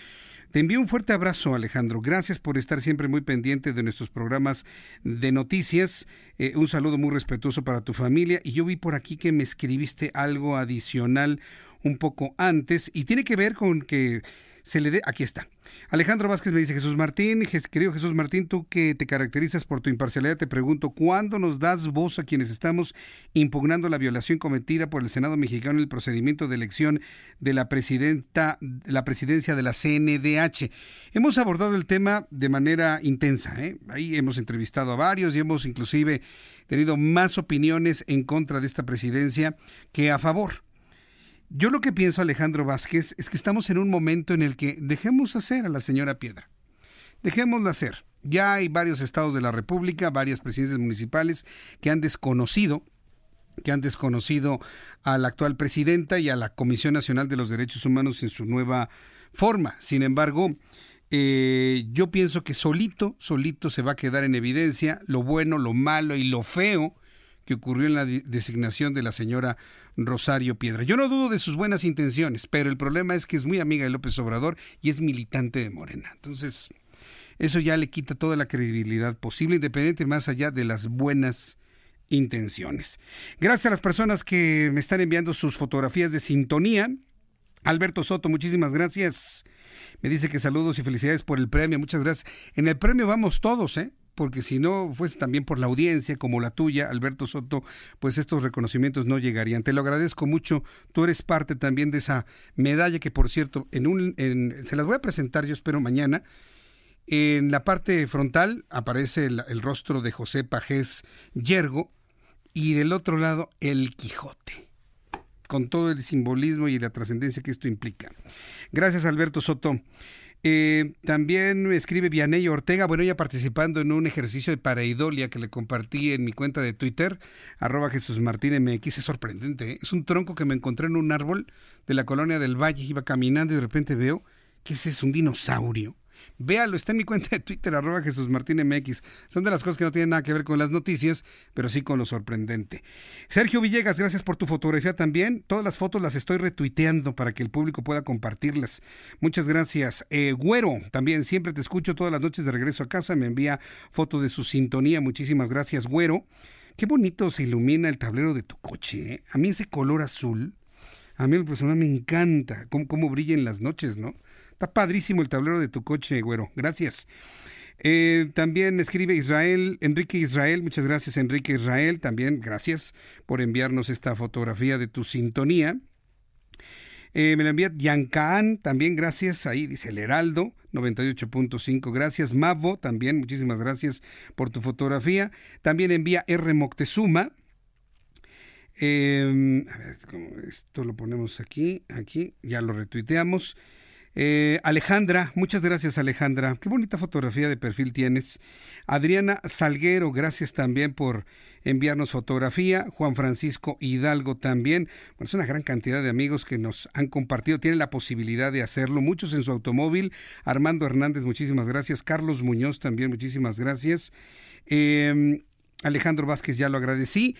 Te envío un fuerte abrazo, Alejandro. Gracias por estar siempre muy pendiente de nuestros programas de noticias. Eh, un saludo muy respetuoso para tu familia. Y yo vi por aquí que me escribiste algo adicional un poco antes y tiene que ver con que se le dé... Aquí está. Alejandro Vázquez me dice, Jesús Martín, querido Jesús Martín, tú que te caracterizas por tu imparcialidad, te pregunto, ¿cuándo nos das voz a quienes estamos impugnando la violación cometida por el Senado mexicano en el procedimiento de elección de la presidenta, la presidencia de la CNDH? Hemos abordado el tema de manera intensa, ¿eh? ahí hemos entrevistado a varios y hemos inclusive tenido más opiniones en contra de esta presidencia que a favor. Yo lo que pienso, Alejandro Vázquez, es que estamos en un momento en el que dejemos hacer a la señora Piedra. Dejémoslo hacer. Ya hay varios estados de la República, varias presidencias municipales que han desconocido que han desconocido a la actual presidenta y a la Comisión Nacional de los Derechos Humanos en su nueva forma. Sin embargo, eh, yo pienso que solito, solito se va a quedar en evidencia lo bueno, lo malo y lo feo que ocurrió en la designación de la señora Rosario Piedra. Yo no dudo de sus buenas intenciones, pero el problema es que es muy amiga de López Obrador y es militante de Morena. Entonces, eso ya le quita toda la credibilidad posible, independiente más allá de las buenas intenciones. Gracias a las personas que me están enviando sus fotografías de sintonía. Alberto Soto, muchísimas gracias. Me dice que saludos y felicidades por el premio. Muchas gracias. En el premio vamos todos, ¿eh? Porque si no fuese también por la audiencia como la tuya, Alberto Soto, pues estos reconocimientos no llegarían. Te lo agradezco mucho. Tú eres parte también de esa medalla que, por cierto, en un, se las voy a presentar, yo espero mañana. En la parte frontal aparece el, el rostro de José Pajés Yergo y del otro lado el Quijote, con todo el simbolismo y la trascendencia que esto implica. Gracias, Alberto Soto. Eh, también me escribe Vianey Ortega, bueno, ella participando en un ejercicio de pareidolia que le compartí en mi cuenta de Twitter, arroba Jesús Martín MX, es sorprendente, ¿eh? es un tronco que me encontré en un árbol de la colonia del Valle, iba caminando y de repente veo que ese es un dinosaurio Véalo, está en mi cuenta de Twitter, arroba Jesús Martín MX. Son de las cosas que no tienen nada que ver con las noticias, pero sí con lo sorprendente. Sergio Villegas, gracias por tu fotografía también. Todas las fotos las estoy retuiteando para que el público pueda compartirlas. Muchas gracias. Eh, Güero, también siempre te escucho todas las noches de regreso a casa. Me envía fotos de su sintonía. Muchísimas gracias, Güero. Qué bonito se ilumina el tablero de tu coche. ¿eh? A mí ese color azul, a mí el personal me encanta. Cómo, cómo brilla en las noches, ¿no? Está padrísimo el tablero de tu coche, güero. Gracias. Eh, también escribe Israel, Enrique Israel, muchas gracias Enrique Israel, también gracias por enviarnos esta fotografía de tu sintonía. Eh, me la envía Yancaan, también gracias, ahí dice el Heraldo, 98.5, gracias. Mavo, también muchísimas gracias por tu fotografía. También envía R. Moctezuma. Eh, a ver, esto lo ponemos aquí, aquí, ya lo retuiteamos. Eh, Alejandra, muchas gracias Alejandra. Qué bonita fotografía de perfil tienes. Adriana Salguero, gracias también por enviarnos fotografía. Juan Francisco Hidalgo también. Bueno, es una gran cantidad de amigos que nos han compartido, tienen la posibilidad de hacerlo. Muchos en su automóvil. Armando Hernández, muchísimas gracias. Carlos Muñoz también, muchísimas gracias. Em, Alejandro Vázquez, ya lo agradecí.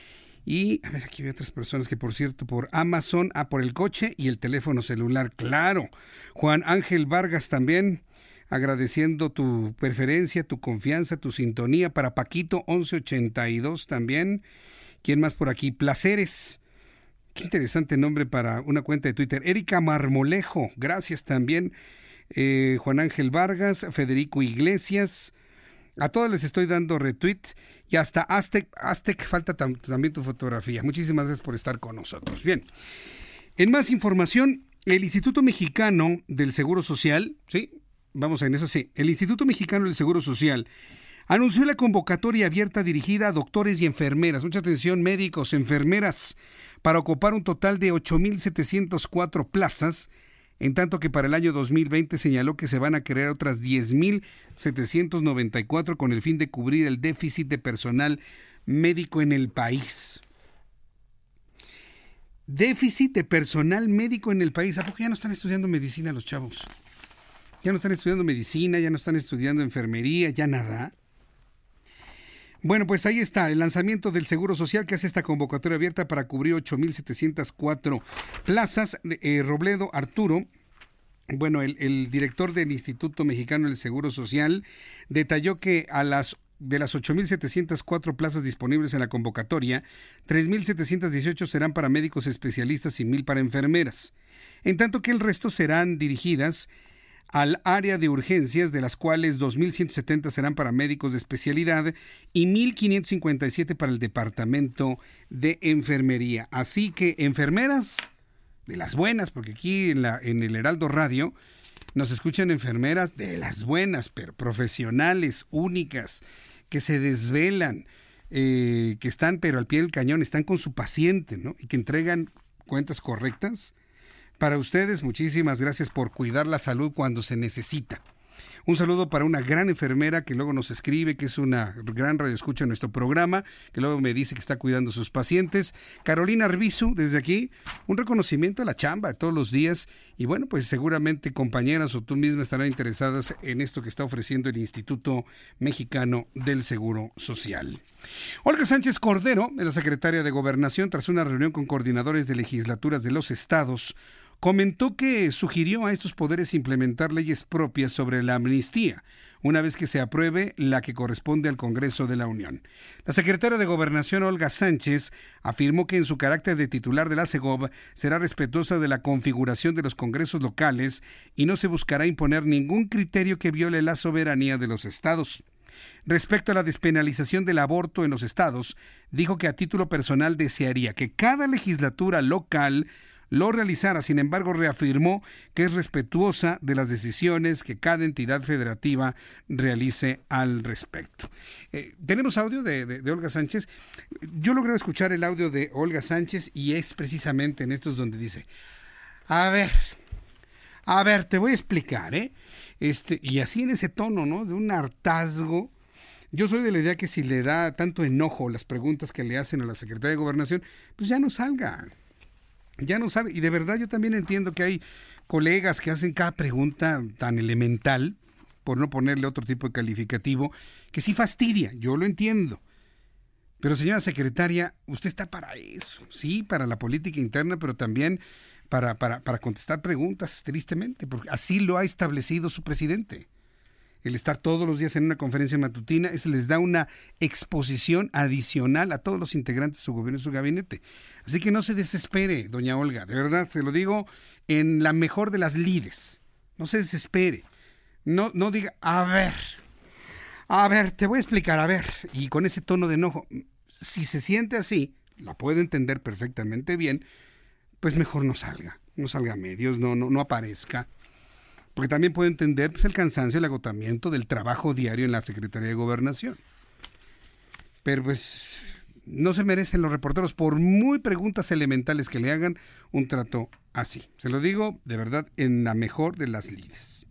Y, a ver, aquí hay otras personas que, por cierto, por Amazon, ah, por el coche y el teléfono celular, claro. Juan Ángel Vargas también, agradeciendo tu preferencia, tu confianza, tu sintonía. Para Paquito 1182 también. ¿Quién más por aquí? Placeres. Qué interesante nombre para una cuenta de Twitter. Erika Marmolejo, gracias también. Eh, Juan Ángel Vargas, Federico Iglesias. A todos les estoy dando retweet y hasta Aztec, Aztec falta también tu fotografía. Muchísimas gracias por estar con nosotros. Bien, en más información, el Instituto Mexicano del Seguro Social, ¿sí? Vamos en eso, sí. El Instituto Mexicano del Seguro Social anunció la convocatoria abierta dirigida a doctores y enfermeras. Mucha atención, médicos, enfermeras, para ocupar un total de 8.704 plazas en tanto que para el año 2020 señaló que se van a crear otras 10.794 con el fin de cubrir el déficit de personal médico en el país. Déficit de personal médico en el país. ¿A poco ya no están estudiando medicina los chavos? Ya no están estudiando medicina, ya no están estudiando enfermería, ya nada. Bueno, pues ahí está el lanzamiento del Seguro Social que hace esta convocatoria abierta para cubrir 8.704 plazas. Eh, Robledo Arturo, bueno, el, director del Instituto Mexicano del Seguro Social, detalló que a las de las 8.704 plazas disponibles en la convocatoria, 3.718 serán para médicos especialistas y 1.000 para enfermeras, en tanto que el resto serán dirigidas al área de urgencias, de las cuales 2.170 serán para médicos de especialidad y 1.557 para el departamento de enfermería. Así que enfermeras de las buenas, porque aquí en, la, en el Heraldo Radio nos escuchan enfermeras de las buenas, pero profesionales, únicas, que se desvelan, eh, que están pero al pie del cañón, están con su paciente, ¿no? Y que entregan cuentas correctas para ustedes, muchísimas gracias por cuidar la salud cuando se necesita. Un saludo para una gran enfermera que luego nos escribe, que es una gran radioescucha en nuestro programa, que luego me dice que está cuidando a sus pacientes. Carolina Arbizu, desde aquí, un reconocimiento a la chamba todos los días. Y bueno, pues seguramente compañeras o tú misma estarán interesadas en esto que está ofreciendo el Instituto Mexicano del Seguro Social. Olga Sánchez Cordero, la secretaria de Gobernación, tras una reunión con coordinadores de legislaturas de los estados, comentó que sugirió a estos poderes implementar leyes propias sobre la amnistía, una vez que se apruebe la que corresponde al Congreso de la Unión. La secretaria de Gobernación, Olga Sánchez, afirmó que en su carácter de titular de la CEGOB será respetuosa de la configuración de los congresos locales y no se buscará imponer ningún criterio que viole la soberanía de los estados. Respecto a la despenalización del aborto en los estados, dijo que a título personal desearía que cada legislatura local lo realizara. Sin embargo, reafirmó que es respetuosa de las decisiones que cada entidad federativa realice al respecto. Eh, tenemos audio de, Olga Sánchez. Yo logré escuchar el audio de Olga Sánchez y es precisamente en estos donde dice, a ver, a ver, te voy a explicar, ¿eh? Este, y así en ese tono, ¿no? De un hartazgo. Yo soy de la idea que si le da tanto enojo las preguntas que le hacen a la Secretaría de Gobernación, pues ya no salga ya no sabe. Y de verdad yo también entiendo que hay colegas que hacen cada pregunta tan elemental, por no ponerle otro tipo de calificativo, que sí fastidia, yo lo entiendo. Pero señora secretaria, usted está para eso, sí, para la política interna, pero también para, para, para contestar preguntas, tristemente, porque así lo ha establecido su presidente el estar todos los días en una conferencia matutina, eso les da una exposición adicional a todos los integrantes de su gobierno y su gabinete. Así que no se desespere, doña Olga, de verdad, se lo digo en la mejor de las lides. No se desespere. No, no diga, a ver, a ver, te voy a explicar, a ver, y con ese tono de enojo, si se siente así, la puedo entender perfectamente bien, pues mejor no salga, no salga a medios, no, no, no aparezca porque también puede entender pues, el cansancio, el agotamiento del trabajo diario en la Secretaría de Gobernación. Pero pues no se merecen los reporteros, por muy preguntas elementales que le hagan, un trato así. Se lo digo de verdad en la mejor de las lides.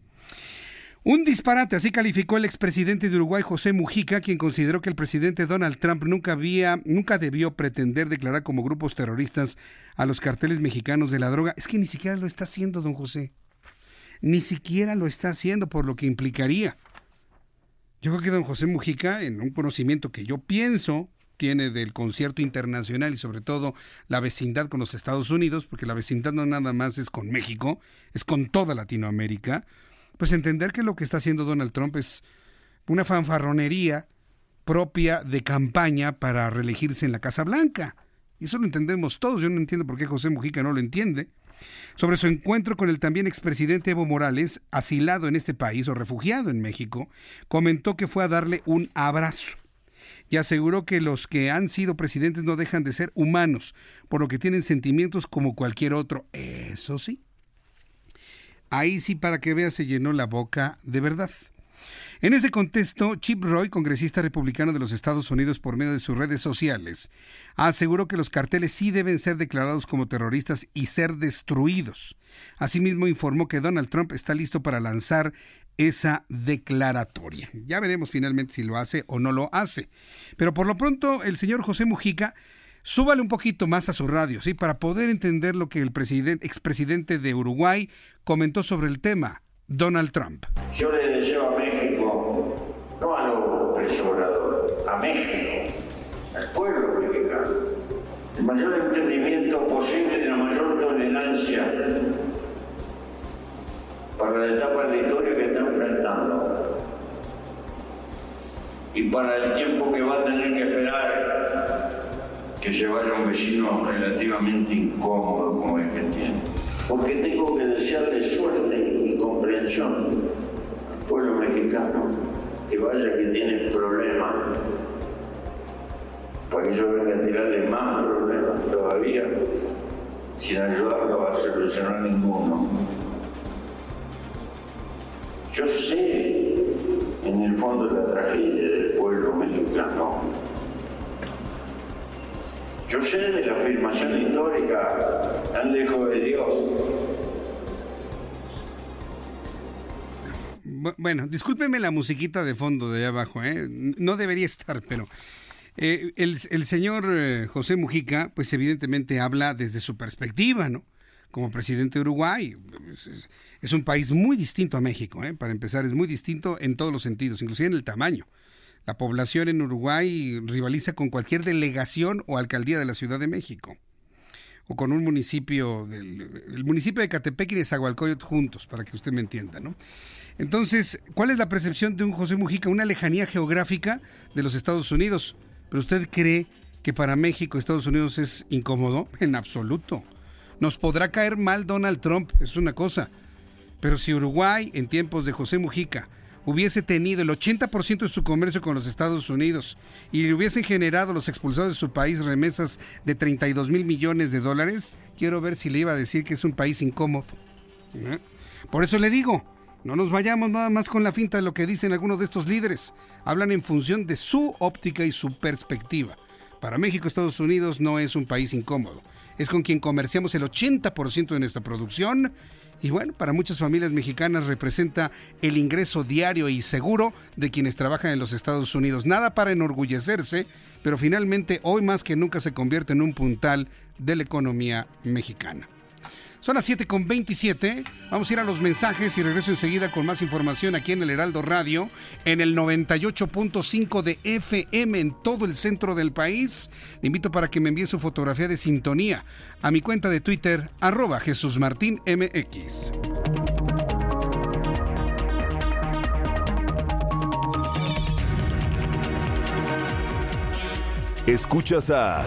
Un disparate, así calificó el expresidente de Uruguay, José Mujica, quien consideró que el presidente Donald Trump nunca, había, nunca debió pretender declarar como grupos terroristas a los carteles mexicanos de la droga. Es que ni siquiera lo está haciendo, don José ni siquiera lo está haciendo por lo que implicaría. Yo creo que don José Mujica, en un conocimiento que yo pienso tiene del concierto internacional y sobre todo la vecindad con los Estados Unidos, porque la vecindad no nada más es con México, es con toda Latinoamérica, pues entender que lo que está haciendo Donald Trump es una fanfarronería propia de campaña para reelegirse en la Casa Blanca. Y eso lo entendemos todos. Yo no entiendo por qué José Mujica no lo entiende. Sobre su encuentro con el también expresidente Evo Morales, asilado en este país o refugiado en México, comentó que fue a darle un abrazo y aseguró que los que han sido presidentes no dejan de ser humanos, por lo que tienen sentimientos como cualquier otro. Eso sí. Ahí sí, para que vea, se llenó la boca de verdad. En ese contexto, Chip Roy, congresista republicano de los Estados Unidos por medio de sus redes sociales, aseguró que los carteles sí deben ser declarados como terroristas y ser destruidos. Asimismo, informó que Donald Trump está listo para lanzar esa declaratoria. Ya veremos finalmente si lo hace o no lo hace. Pero por lo pronto, el señor José Mujica súbale un poquito más a su radio, ¿sí? Para poder entender lo que el presidente, expresidente de Uruguay comentó sobre el tema, Donald Trump. Deseo a México, no a los presobradores, a México, al pueblo mexicano, el mayor entendimiento posible y la mayor tolerancia para la etapa de la historia que está enfrentando y para el tiempo que va a tener que esperar que se vaya un vecino relativamente incómodo como el que tiene. Porque tengo que desearle suerte comprensión al pueblo mexicano que vaya que tiene problemas, para que yo venga a tirarle más problemas todavía, sin ayudarlo a solucionar ninguno. Yo sé en el fondo la tragedia del pueblo mexicano. Yo sé de la afirmación histórica tan lejos de Dios bueno, discúlpeme la musiquita de fondo de allá abajo, ¿eh? No debería estar, pero eh, el, señor eh, José Mujica, pues evidentemente habla desde su perspectiva, ¿no? Como presidente de Uruguay. Es, un país muy distinto a México, ¿eh? Para empezar, es muy distinto en todos los sentidos, inclusive en el tamaño. La población en Uruguay rivaliza con cualquier delegación o alcaldía de la Ciudad de México. O con un municipio, del, el municipio de Catepec y de Zagualcoyot juntos, para que usted me entienda, ¿no? Entonces, ¿cuál es la percepción de un José Mujica? Una lejanía geográfica de los Estados Unidos. ¿Pero usted cree que para México Estados Unidos es incómodo? En absoluto. Nos podrá caer mal Donald Trump, es una cosa. Pero si Uruguay, en tiempos de José Mujica, hubiese tenido el 80% de su comercio con los Estados Unidos y le hubiesen generado los expulsados de su país remesas de 32 mil millones de dólares, quiero ver si le iba a decir que es un país incómodo. ¿Eh? Por eso le digo, no nos vayamos nada más con la finta de lo que dicen algunos de estos líderes. Hablan en función de su óptica y su perspectiva. Para México, Estados Unidos no es un país incómodo. Es con quien comerciamos el 80% de nuestra producción y bueno, para muchas familias mexicanas representa el ingreso diario y seguro de quienes trabajan en los Estados Unidos. Nada para enorgullecerse, pero finalmente hoy más que nunca se convierte en un puntal de la economía mexicana. Son las 7 con 27. Vamos a ir a los mensajes y regreso enseguida con más información aquí en el Heraldo Radio, en el 98.5 de FM en todo el centro del país. Le invito para que me envíe su fotografía de sintonía a mi cuenta de Twitter, arroba Jesús Martín MX. Escuchas a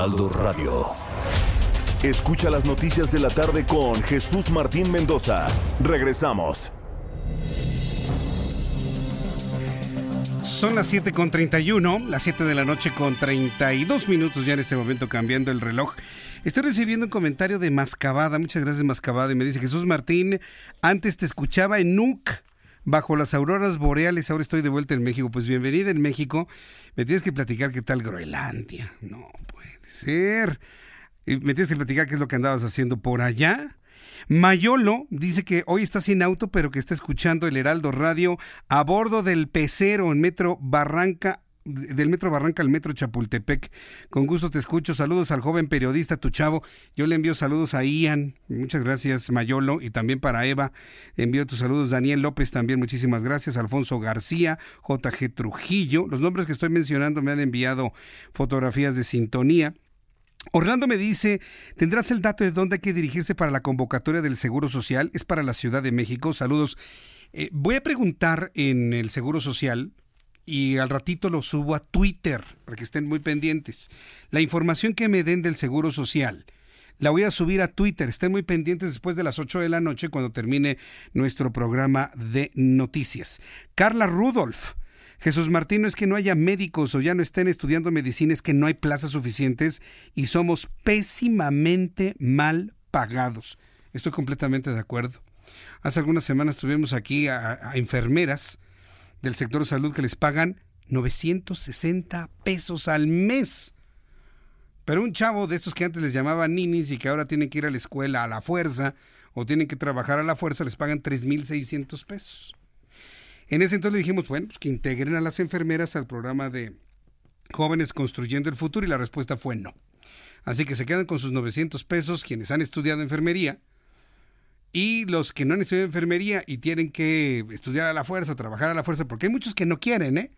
Heraldo Radio. Escucha las noticias de la tarde con Jesús Martín Mendoza. Regresamos. Son las 7 con 31, las 7 de la noche con 32 minutos ya en este momento cambiando el reloj. Estoy recibiendo un comentario de Mascabada, muchas gracias Mascabada, y me dice Jesús Martín, antes te escuchaba en NUC, bajo las auroras boreales, ahora estoy de vuelta en México. Pues bienvenida en México, me tienes que platicar qué tal Groenlandia. No, ser. Me tienes que platicar qué es lo que andabas haciendo por allá. Mayolo dice que hoy está sin auto, pero que está escuchando el Heraldo Radio a bordo del pecero en Metro Barranca del Metro Barranca al Metro Chapultepec. Con gusto te escucho. Saludos al joven periodista, tu chavo. Yo le envío saludos a Ian. Muchas gracias, Mayolo. Y también para Eva. Envío tus saludos. Daniel López también, muchísimas gracias. Alfonso García, JG Trujillo. Los nombres que estoy mencionando me han enviado fotografías de sintonía. Orlando me dice, ¿tendrás el dato de dónde hay que dirigirse para la convocatoria del Seguro Social? Es para la Ciudad de México. Saludos. Eh, voy a preguntar en el Seguro Social y al ratito lo subo a Twitter para que estén muy pendientes. La información que me den del Seguro Social la voy a subir a Twitter. Estén muy pendientes después de las 8 de la noche cuando termine nuestro programa de noticias. Carla Rudolph Jesús Martín, no es que no haya médicos o ya no estén estudiando medicina, es que no hay plazas suficientes y somos pésimamente mal pagados. Estoy completamente de acuerdo. Hace algunas semanas tuvimos aquí a, enfermeras del sector salud que les pagan 960 pesos al mes. Pero un chavo de estos que antes les llamaban ninis y que ahora tienen que ir a la escuela a la fuerza o tienen que trabajar a la fuerza, les pagan 3.600 pesos. En ese entonces dijimos, bueno, pues que integren a las enfermeras al programa de Jóvenes Construyendo el Futuro y la respuesta fue no. Así que se quedan con sus 900 pesos quienes han estudiado enfermería y los que no han estudiado enfermería y tienen que estudiar a la fuerza o trabajar a la fuerza, porque hay muchos que no quieren, ¿eh?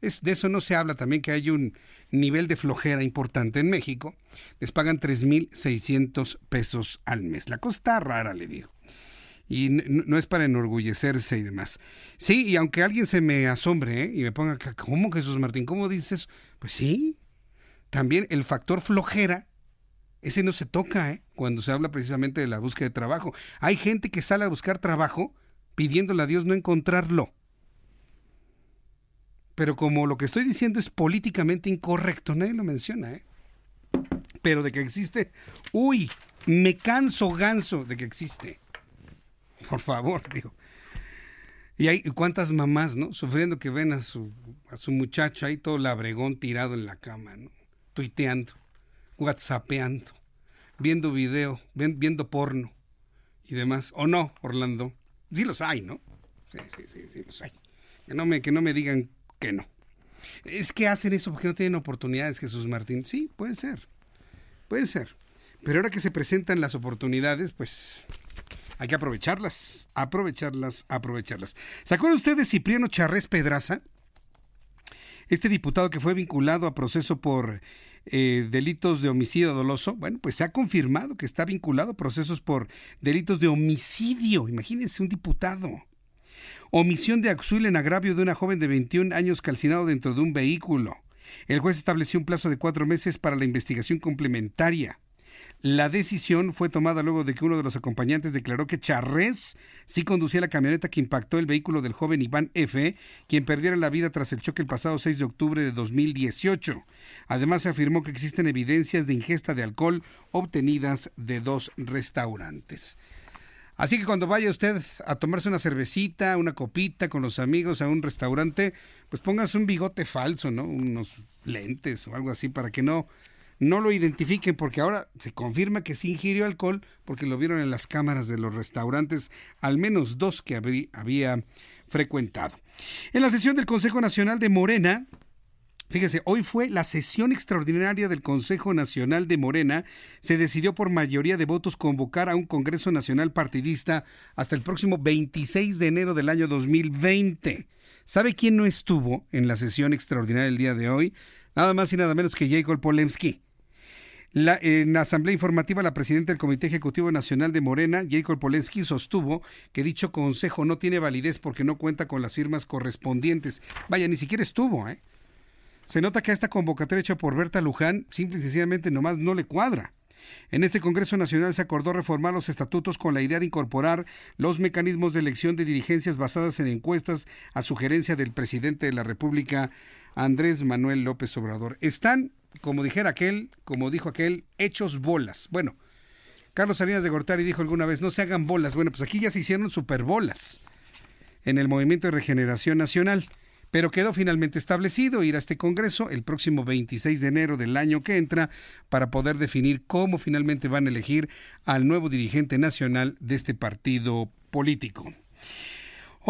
Es, de eso no se habla también que hay un nivel de flojera importante en México. Les pagan 3.600 pesos al mes. La cosa está rara, le digo. Y no, es para enorgullecerse y demás. Sí, y aunque alguien se me asombre ¿eh? y me ponga, ¿cómo Jesús Martín? ¿Cómo dices? Pues sí, también el factor flojera, ese no se toca ¿eh? cuando se habla precisamente de la búsqueda de trabajo. Hay gente que sale a buscar trabajo pidiéndole a Dios no encontrarlo. Pero como lo que estoy diciendo es políticamente incorrecto, nadie lo menciona, ¿eh? Pero de que existe, uy, me canso ganso de que existe. Por favor, digo. Y hay cuántas mamás, ¿no? Sufriendo que ven a su, a su muchacho ahí todo labregón tirado en la cama, ¿no? Tuiteando, whatsappeando, viendo video, viendo porno y demás. ¿O no, Orlando? Sí los hay, ¿no? Sí, sí, sí, sí los hay. Que no me, que no me digan que no. Es que hacen eso porque no tienen oportunidades, Jesús Martín. Sí, puede ser. Puede ser. Pero ahora que se presentan las oportunidades, pues hay que aprovecharlas, aprovecharlas, aprovecharlas. ¿Se acuerda usted de Cipriano Charrés Pedraza? Este diputado que fue vinculado a proceso por eh, delitos de homicidio doloso, bueno, pues se ha confirmado que está vinculado a procesos por delitos de homicidio. Imagínense un diputado. Omisión de Axuil en agravio de una joven de 21 años calcinado dentro de un vehículo. El juez estableció un plazo de cuatro meses para la investigación complementaria. La decisión fue tomada luego de que uno de los acompañantes declaró que Charrés sí conducía la camioneta que impactó el vehículo del joven Iván F., quien perdiera la vida tras el choque el pasado 6 de octubre de 2018. Además, se afirmó que existen evidencias de ingesta de alcohol obtenidas de dos restaurantes. Así que cuando vaya usted a tomarse una cervecita, una copita con los amigos a un restaurante, pues póngase un bigote falso, ¿no? Unos lentes o algo así para que no no lo identifiquen porque ahora se confirma que sí ingirió alcohol porque lo vieron en las cámaras de los restaurantes, al menos dos que había frecuentado. En la sesión del Consejo Nacional de Morena, Fíjese, hoy fue la sesión extraordinaria del Consejo Nacional de Morena. Se decidió por mayoría de votos convocar a un Congreso Nacional partidista hasta el próximo 26 de enero del año 2020. ¿Sabe quién no estuvo en la sesión extraordinaria del día de hoy? Nada más y nada menos que Jacob Polemski. La, en la asamblea informativa, la presidenta del Comité Ejecutivo Nacional de Morena, Jacob Polensky, sostuvo que dicho consejo no tiene validez porque no cuenta con las firmas correspondientes. Vaya, ni siquiera estuvo, ¿eh? Se nota que a esta convocatoria hecha por Berta Luján simple y sencillamente nomás no le cuadra. En este Congreso Nacional se acordó reformar los estatutos con la idea de incorporar los mecanismos de elección de dirigencias basadas en encuestas a sugerencia del presidente de la República, Andrés Manuel López Obrador. Están, como dijera aquel, como dijo aquel, hechos bolas. Bueno, Carlos Salinas de Gortari dijo alguna vez, no se hagan bolas. Bueno, pues aquí ya se hicieron superbolas en el Movimiento de Regeneración Nacional pero quedó finalmente establecido ir a este Congreso el próximo 26 de enero del año que entra para poder definir cómo finalmente van a elegir al nuevo dirigente nacional de este partido político.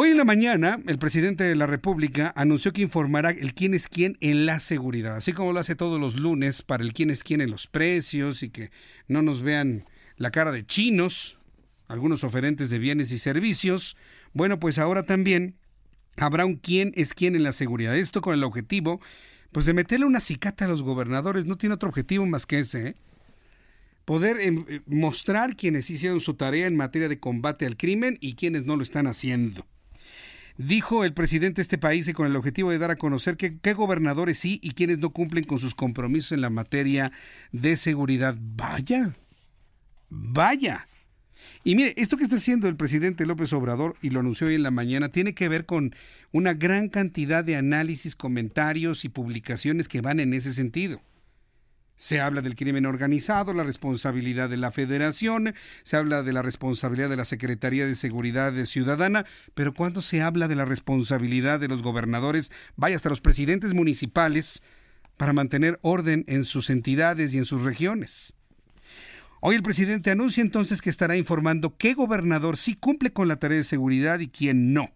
Hoy en la mañana, el presidente de la República anunció que informará el quién es quién en la seguridad, así como lo hace todos los lunes para el quién es quién en los precios y que no nos vean la cara de chinos, algunos oferentes de bienes y servicios. Bueno, pues ahora también habrá un quién es quién en la seguridad. Esto con el objetivo, pues de meterle una cicata a los gobernadores. No tiene otro objetivo más que ese. ¿eh? Poder em, eh, mostrar quienes hicieron su tarea en materia de combate al crimen y quienes no lo están haciendo. Dijo el presidente de este país que con el objetivo de dar a conocer qué gobernadores sí y quienes no cumplen con sus compromisos en la materia de seguridad. Vaya, vaya. Y mire, esto que está haciendo el presidente López Obrador, y lo anunció hoy en la mañana, tiene que ver con una gran cantidad de análisis, comentarios y publicaciones que van en ese sentido. Se habla del crimen organizado, la responsabilidad de la federación, se habla de la responsabilidad de la Secretaría de Seguridad Ciudadana, pero cuando se habla de la responsabilidad de los gobernadores, vaya hasta los presidentes municipales, para mantener orden en sus entidades y en sus regiones. Hoy el presidente anuncia entonces que estará informando qué gobernador sí cumple con la tarea de seguridad y quién no.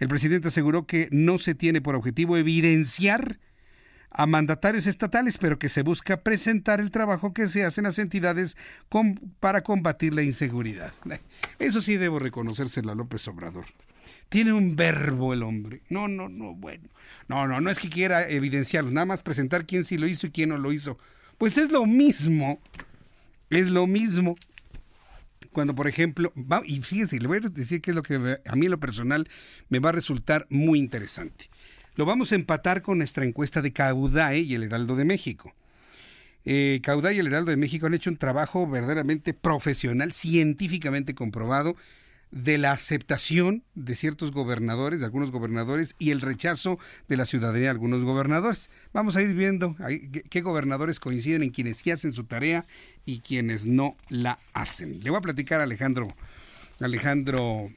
El presidente aseguró que no se tiene por objetivo evidenciar a mandatarios estatales, pero que se busca presentar el trabajo que se hace en las entidades para combatir la inseguridad. Eso sí debo reconocérselo a López Obrador. Tiene un verbo el hombre. No, no, no, bueno. No, no, no es que quiera evidenciarlo, nada más presentar quién sí lo hizo y quién no lo hizo. Pues es lo mismo. Es lo mismo. Cuando, por ejemplo, y fíjense, le voy a decir que es lo que a mí lo personal me va a resultar muy interesante. Lo vamos a empatar con nuestra encuesta de Caudae y el Heraldo de México. Eh, Caudae y el Heraldo de México han hecho un trabajo verdaderamente profesional, científicamente comprobado, de la aceptación de ciertos gobernadores, de algunos gobernadores, y el rechazo de la ciudadanía de algunos gobernadores. Vamos a ir viendo qué gobernadores coinciden en quienes sí hacen su tarea y quienes no la hacen. Le voy a platicar a Alejandro, Alejandro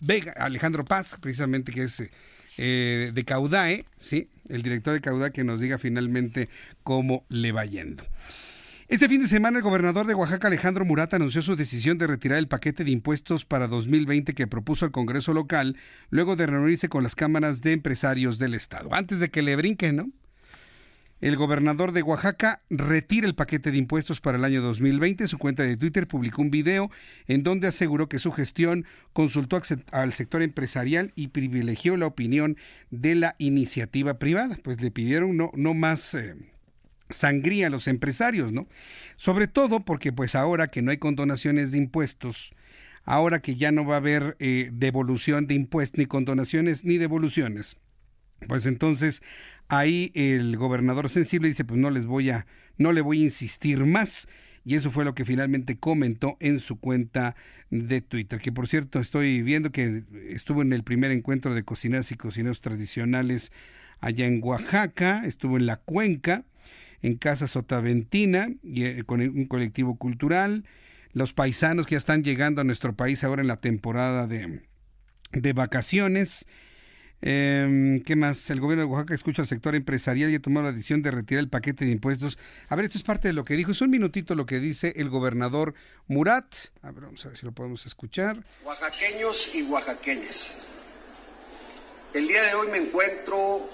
Vega, Alejandro Paz, precisamente que es eh, de Caudae, sí, el director de Caudae que nos diga finalmente cómo le va yendo. Este fin de semana el gobernador de Oaxaca Alejandro Murat anunció su decisión de retirar el paquete de impuestos para 2020 que propuso el Congreso local luego de reunirse con las cámaras de empresarios del estado. Antes de que le brinquen, ¿no? El gobernador de Oaxaca retira el paquete de impuestos para el año 2020. Su cuenta de Twitter publicó un video en donde aseguró que su gestión consultó al sector empresarial y privilegió la opinión de la iniciativa privada. Pues le pidieron no, más eh, sangría a los empresarios, ¿no? Sobre todo porque pues ahora que no hay condonaciones de impuestos, ahora que ya no va a haber eh, devolución de impuestos, ni condonaciones ni devoluciones, pues entonces ahí el gobernador sensible dice, pues no les voy a, no le voy a insistir más. Y eso fue lo que finalmente comentó en su cuenta de Twitter. Que por cierto, estoy viendo que estuvo en el primer encuentro de cocineras y cocineros tradicionales allá en Oaxaca, estuvo en la cuenca, en Casa Sotaventina, y, eh, con un colectivo cultural. Los paisanos que ya están llegando a nuestro país ahora en la temporada de, de vacaciones Em, ¿Qué más? El gobierno de Oaxaca escucha al sector empresarial y ha tomado la decisión de retirar el paquete de impuestos. A ver, esto es parte de lo que dijo. Es un minutito lo que dice el gobernador Murat. A ver, vamos a ver si lo podemos escuchar. Oaxaqueños y oaxaqueñas. El día de hoy me encuentro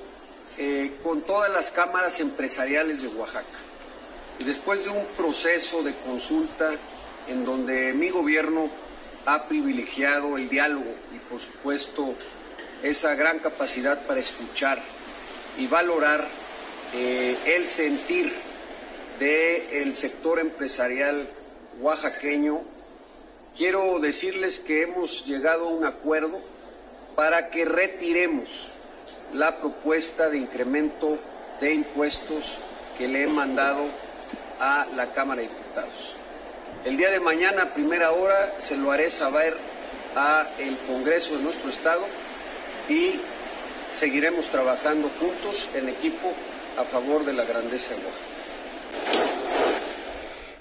eh, con todas las cámaras empresariales de Oaxaca. Y después de un proceso de consulta en donde mi gobierno ha privilegiado el diálogo y por supuesto esa gran capacidad para escuchar y valorar eh, el sentir del sector empresarial oaxaqueño, quiero decirles que hemos llegado a un acuerdo para que retiremos la propuesta de incremento de impuestos que le he mandado a la Cámara de Diputados. El día de mañana, a primera hora, se lo haré saber a el Congreso de nuestro Estado y seguiremos trabajando juntos en equipo a favor de la grandeza de Oaxaca.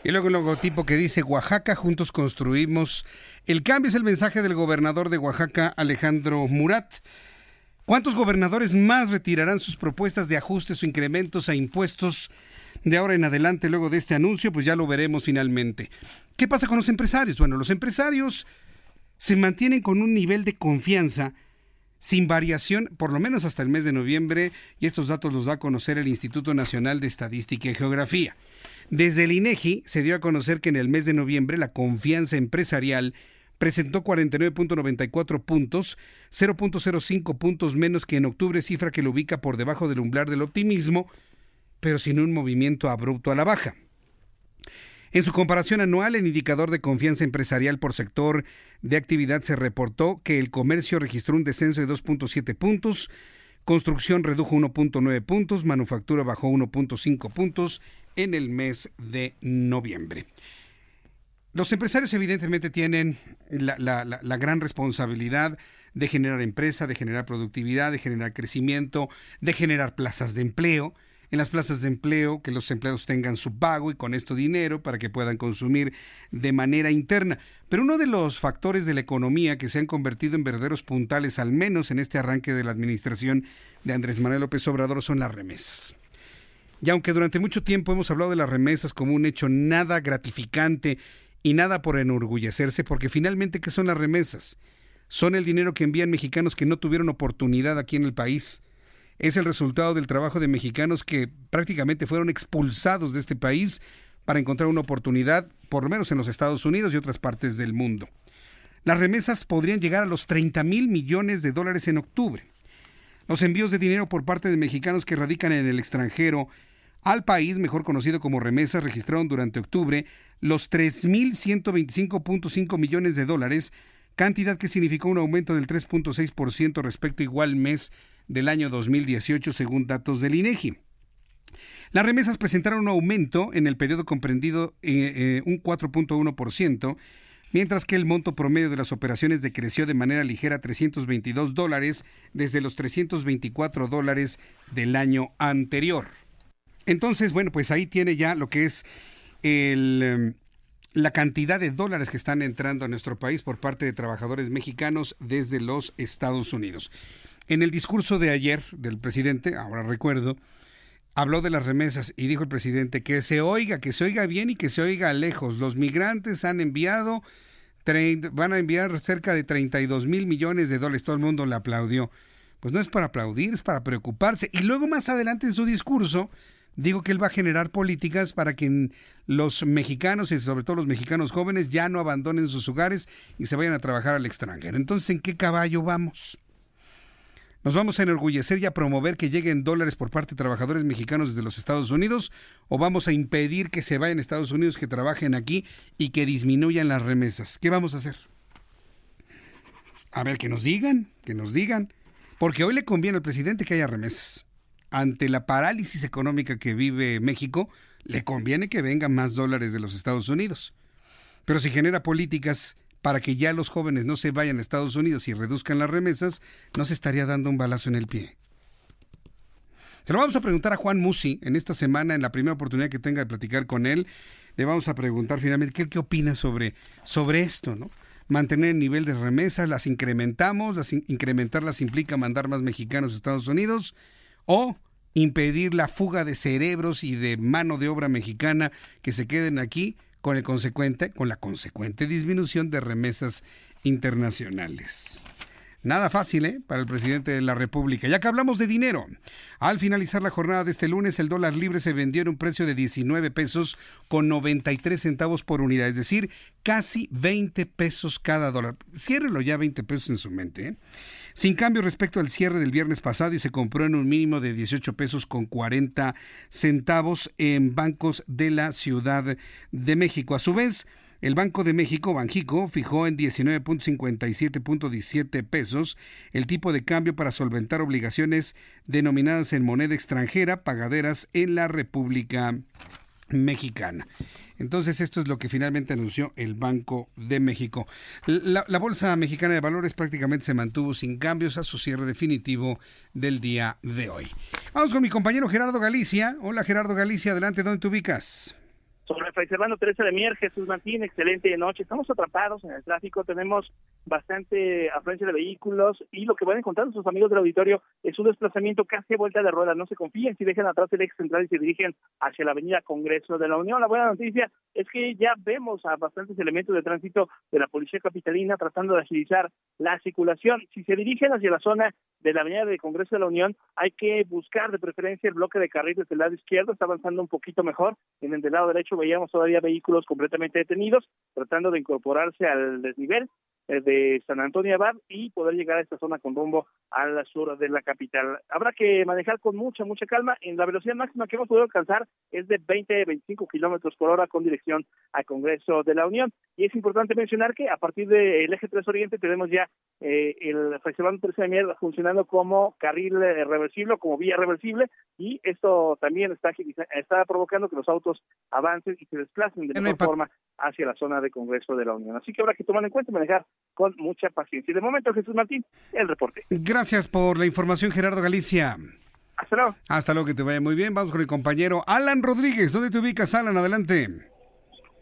Y luego el logotipo que dice Oaxaca, juntos construimos. El cambio es el mensaje del gobernador de Oaxaca, Alejandro Murat. ¿Cuántos gobernadores más retirarán sus propuestas de ajustes o incrementos a impuestos de ahora en adelante luego de este anuncio? Pues ya lo veremos finalmente. ¿Qué pasa con los empresarios? Bueno, los empresarios se mantienen con un nivel de confianza sin variación, por lo menos hasta el mes de noviembre, y estos datos los da a conocer el Instituto Nacional de Estadística y Geografía. Desde el INEGI se dio a conocer que en el mes de noviembre la confianza empresarial presentó 49.94 puntos, 0.05 puntos menos que en octubre, cifra que lo ubica por debajo del umbral del optimismo, pero sin un movimiento abrupto a la baja. En su comparación anual, el indicador de confianza empresarial por sector de actividad se reportó que el comercio registró un descenso de 2.7 puntos, construcción redujo 1.9 puntos, manufactura bajó 1.5 puntos en el mes de noviembre. Los empresarios evidentemente tienen la, la, gran responsabilidad de generar empresa, de generar productividad, de generar crecimiento, de generar plazas de empleo en las plazas de empleo, que los empleados tengan su pago y con esto dinero para que puedan consumir de manera interna. Pero uno de los factores de la economía que se han convertido en verdaderos puntales, al menos en este arranque de la administración de Andrés Manuel López Obrador, son las remesas. Y aunque durante mucho tiempo hemos hablado de las remesas como un hecho nada gratificante y nada por enorgullecerse, porque finalmente, ¿qué son las remesas? Son el dinero que envían mexicanos que no tuvieron oportunidad aquí en el país es el resultado del trabajo de mexicanos que prácticamente fueron expulsados de este país para encontrar una oportunidad, por lo menos en los Estados Unidos y otras partes del mundo. las remesas podrían llegar a los 30 mil millones de dólares en octubre. Los envíos de dinero por parte de mexicanos que radican en el extranjero al país, mejor conocido como remesas, registraron durante octubre los 3.125.5 millones de dólares, cantidad que significó un aumento del 3.6% respecto a igual mes del año 2018, según datos del INEGI. Las remesas presentaron un aumento en el periodo comprendido eh, eh, un 4.1%, mientras que el monto promedio de las operaciones decreció de manera ligera a 322 dólares desde los 324 dólares del año anterior. Entonces, bueno, pues ahí tiene ya lo que es em, la cantidad de dólares que están entrando a nuestro país por parte de trabajadores mexicanos desde los Estados Unidos. En el discurso de ayer del presidente, ahora recuerdo, habló de las remesas y dijo el presidente que se oiga, que se oiga bien y que se oiga lejos. Los migrantes han enviado, van a enviar cerca de 32 mil millones de dólares. Todo el mundo le aplaudió. Pues no es para aplaudir, es para preocuparse. Y luego más adelante en su discurso dijo que él va a generar políticas para que los mexicanos y sobre todo los mexicanos jóvenes ya no abandonen sus hogares y se vayan a trabajar al extranjero. Entonces, ¿en qué caballo vamos? ¿Nos vamos a enorgullecer y a promover que lleguen dólares por parte de trabajadores mexicanos desde los Estados Unidos? ¿O vamos a impedir que se vayan a Estados Unidos, que trabajen aquí y que disminuyan las remesas? ¿Qué vamos a hacer? A ver, que nos digan, que nos digan. Porque hoy le conviene al presidente que haya remesas. Ante la parálisis económica que vive México, le conviene que vengan más dólares de los Estados Unidos. Pero si genera políticas para que ya los jóvenes no se vayan a Estados Unidos y reduzcan las remesas, no se estaría dando un balazo en el pie. Se lo vamos a preguntar a Juan Musi en esta semana, en la primera oportunidad que tenga de platicar con él. Le vamos a preguntar finalmente qué, opina sobre, sobre esto, ¿no? Mantener el nivel de remesas, las incrementamos, las incrementarlas implica mandar más mexicanos a Estados Unidos o impedir la fuga de cerebros y de mano de obra mexicana que se queden aquí con, el consecuente, con la consecuente disminución de remesas internacionales. Nada fácil, ¿eh? Para el presidente de la República. Ya que hablamos de dinero, al finalizar la jornada de este lunes, el dólar libre se vendió en un precio de 19 pesos con 93 centavos por unidad, es decir, casi 20 pesos cada dólar. Ciérrelo ya 20 pesos en su mente, ¿eh? Sin cambio respecto al cierre del viernes pasado y se compró en un mínimo de 18 pesos con 40 centavos en bancos de la Ciudad de México. A su vez, el Banco de México, Banjico, fijó en 19.57.17 pesos el tipo de cambio para solventar obligaciones denominadas en moneda extranjera pagaderas en la República Mexicana. Entonces, esto es lo que finalmente anunció el Banco de México. La, Bolsa Mexicana de Valores prácticamente se mantuvo sin cambios a su cierre definitivo del día de hoy. Vamos con mi compañero Gerardo Galicia. Hola Gerardo Galicia, adelante, ¿dónde te ubicas? Sobre Fray Servando Teresa de Mier, Jesús Martín, excelente noche. Estamos atrapados en el tráfico, tenemos bastante afluencia de vehículos y lo que van a encontrar sus amigos del auditorio es un desplazamiento casi a vuelta de rueda. No se confíen si dejan atrás el ex central y se dirigen hacia la avenida Congreso de la Unión. La buena noticia es que ya vemos a bastantes elementos de tránsito de la Policía Capitalina tratando de agilizar la circulación. Si se dirigen hacia la zona de la avenida de Congreso de la Unión, hay que buscar de preferencia el bloque de carriles del lado izquierdo, está avanzando un poquito mejor. En el del lado derecho veíamos todavía vehículos completamente detenidos, tratando de incorporarse al desnivel de San Antonio Abad y poder llegar a esta zona con rumbo al sur de la capital. Habrá que manejar con mucha, mucha calma. En la velocidad máxima que hemos podido alcanzar es de 20, 25 kilómetros por hora con dirección al Congreso de la Unión. Y es importante mencionar que a partir del eje 3 Oriente tenemos ya eh, el Festival 13 de Mierda funcionando como carril eh, reversible, como vía reversible, y esto también está, está provocando que los autos avancen y se desplacen de mejor forma hacia la zona de Congreso de la Unión. Así que habrá que tomar en cuenta y manejar con mucha paciencia. Y de momento, Jesús Martín, el reporte. Gracias por la información, Gerardo Galicia. Hasta luego. Hasta luego, que te vaya muy bien. Vamos con el compañero Alan Rodríguez. ¿Dónde te ubicas, Alan? Adelante.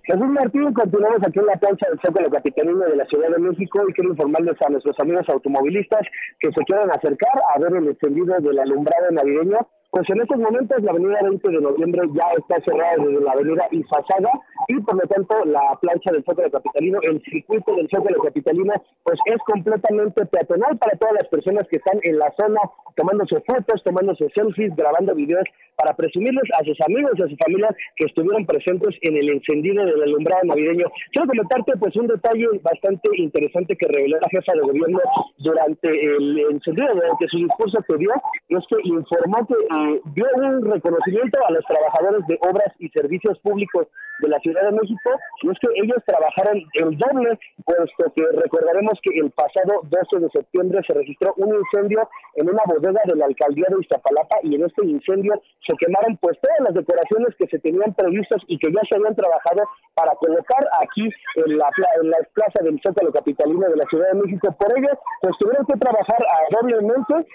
Jesús Martín, continuamos aquí en la plancha del Zócalo Capitalino de la Ciudad de México y quiero informarles a nuestros amigos automovilistas que se quieran acercar a ver el encendido del alumbrado navideño Pues en estos momentos la avenida 20 de noviembre ya está cerrada desde la avenida Ifazaga y por lo tanto la plancha del Zócalo Capitalino, el circuito del Zócalo Capitalino, pues es completamente peatonal para todas las personas que están en la zona tomándose fotos, tomándose selfies, grabando videos para presumirles a sus amigos y a su familia que estuvieron presentes en el encendido del alumbrado navideño. Quiero comentarte pues un detalle bastante interesante que reveló la jefa de gobierno durante el encendido, durante su discurso que dio, es que informó que eh, dio un reconocimiento a los trabajadores de obras y servicios públicos de la Ciudad de México, y es que ellos trabajaron el doble, puesto que recordaremos que el pasado 12 de septiembre se registró un incendio en una bodega de la alcaldía de Iztapalapa y en este incendio se quemaron pues todas las decoraciones que se tenían previstas y que ya se habían trabajado para colocar aquí en la, en la plaza del Zócalo Capitalino de la Ciudad de México. Por ello, pues tuvieron que trabajar doblemente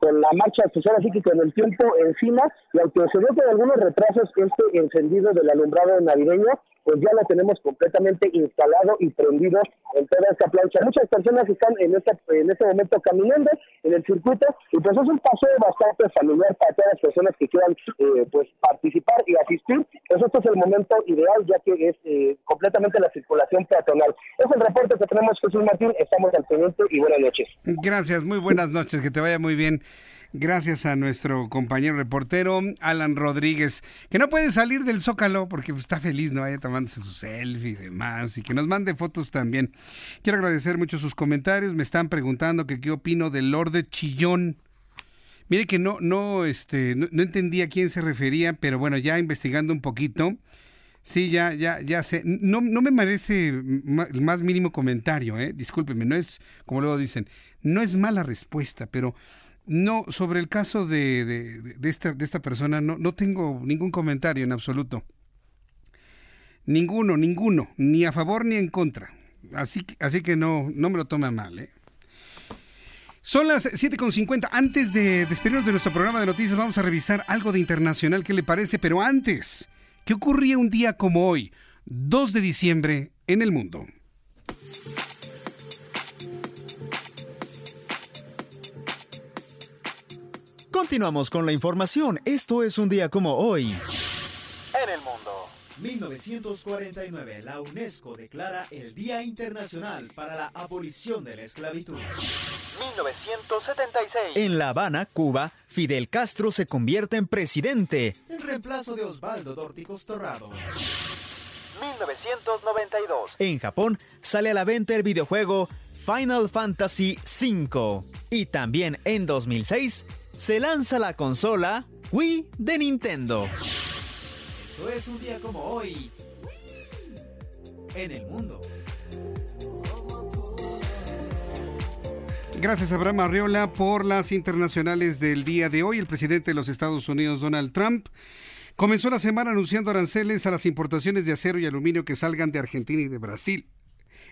con la marcha social, así que con el tiempo encima, y aunque se ve que algunos retrasos este encendido del alumbrado navideño, pues ya lo tenemos completamente instalado y prendido en toda esta plancha. Muchas personas están en este, en este momento caminando en el circuito y pues es un paseo bastante familiar para todas las personas que quieran eh, pues participar y asistir. Pues este es el momento ideal ya que es eh, completamente la circulación peatonal. Es el reporte que tenemos Jesús Martín, estamos al pendiente y buenas noches. Gracias, muy buenas noches, que te vaya muy bien. Gracias a nuestro compañero reportero Alan Rodríguez, que no puede salir del Zócalo porque está feliz, ¿no? Vaya tomándose su selfie y demás, y que nos mande fotos también. Quiero agradecer mucho sus comentarios. Me están preguntando qué opino del Lord Chillón. Mire que no, no, este, no, entendí a quién se refería, pero bueno, ya investigando un poquito. Sí, ya, ya, ya sé. No, no me merece el más mínimo comentario, ¿eh? Discúlpeme, no es, como luego dicen, no es mala respuesta, pero no, sobre el caso de, de, esta, de esta persona no, no tengo ningún comentario en absoluto. Ninguno, ninguno, ni a favor ni en contra. Así, así que no, no me lo tome mal. ¿eh? Son las 7.50. Antes de despedirnos de nuestro programa de noticias, vamos a revisar algo de internacional. ¿Qué le parece? Pero antes, ¿qué ocurría un día como hoy, 2 de diciembre, en el mundo? Continuamos con la información. Esto es un día como hoy. En el mundo. 1949, la UNESCO declara el Día Internacional para la Abolición de la Esclavitud. 1976. En La Habana, Cuba, Fidel Castro se convierte en presidente. En reemplazo de Osvaldo Dórticos Torrado. 1992. En Japón, sale a la venta el videojuego Final Fantasy V. Y también en 2006, se lanza la consola Wii de Nintendo. Eso es un día como hoy en el mundo. Gracias Abraham Arriola por las internacionales del día de hoy. El presidente de los Estados Unidos, Donald Trump, comenzó la semana anunciando aranceles a las importaciones de acero y aluminio que salgan de Argentina y de Brasil.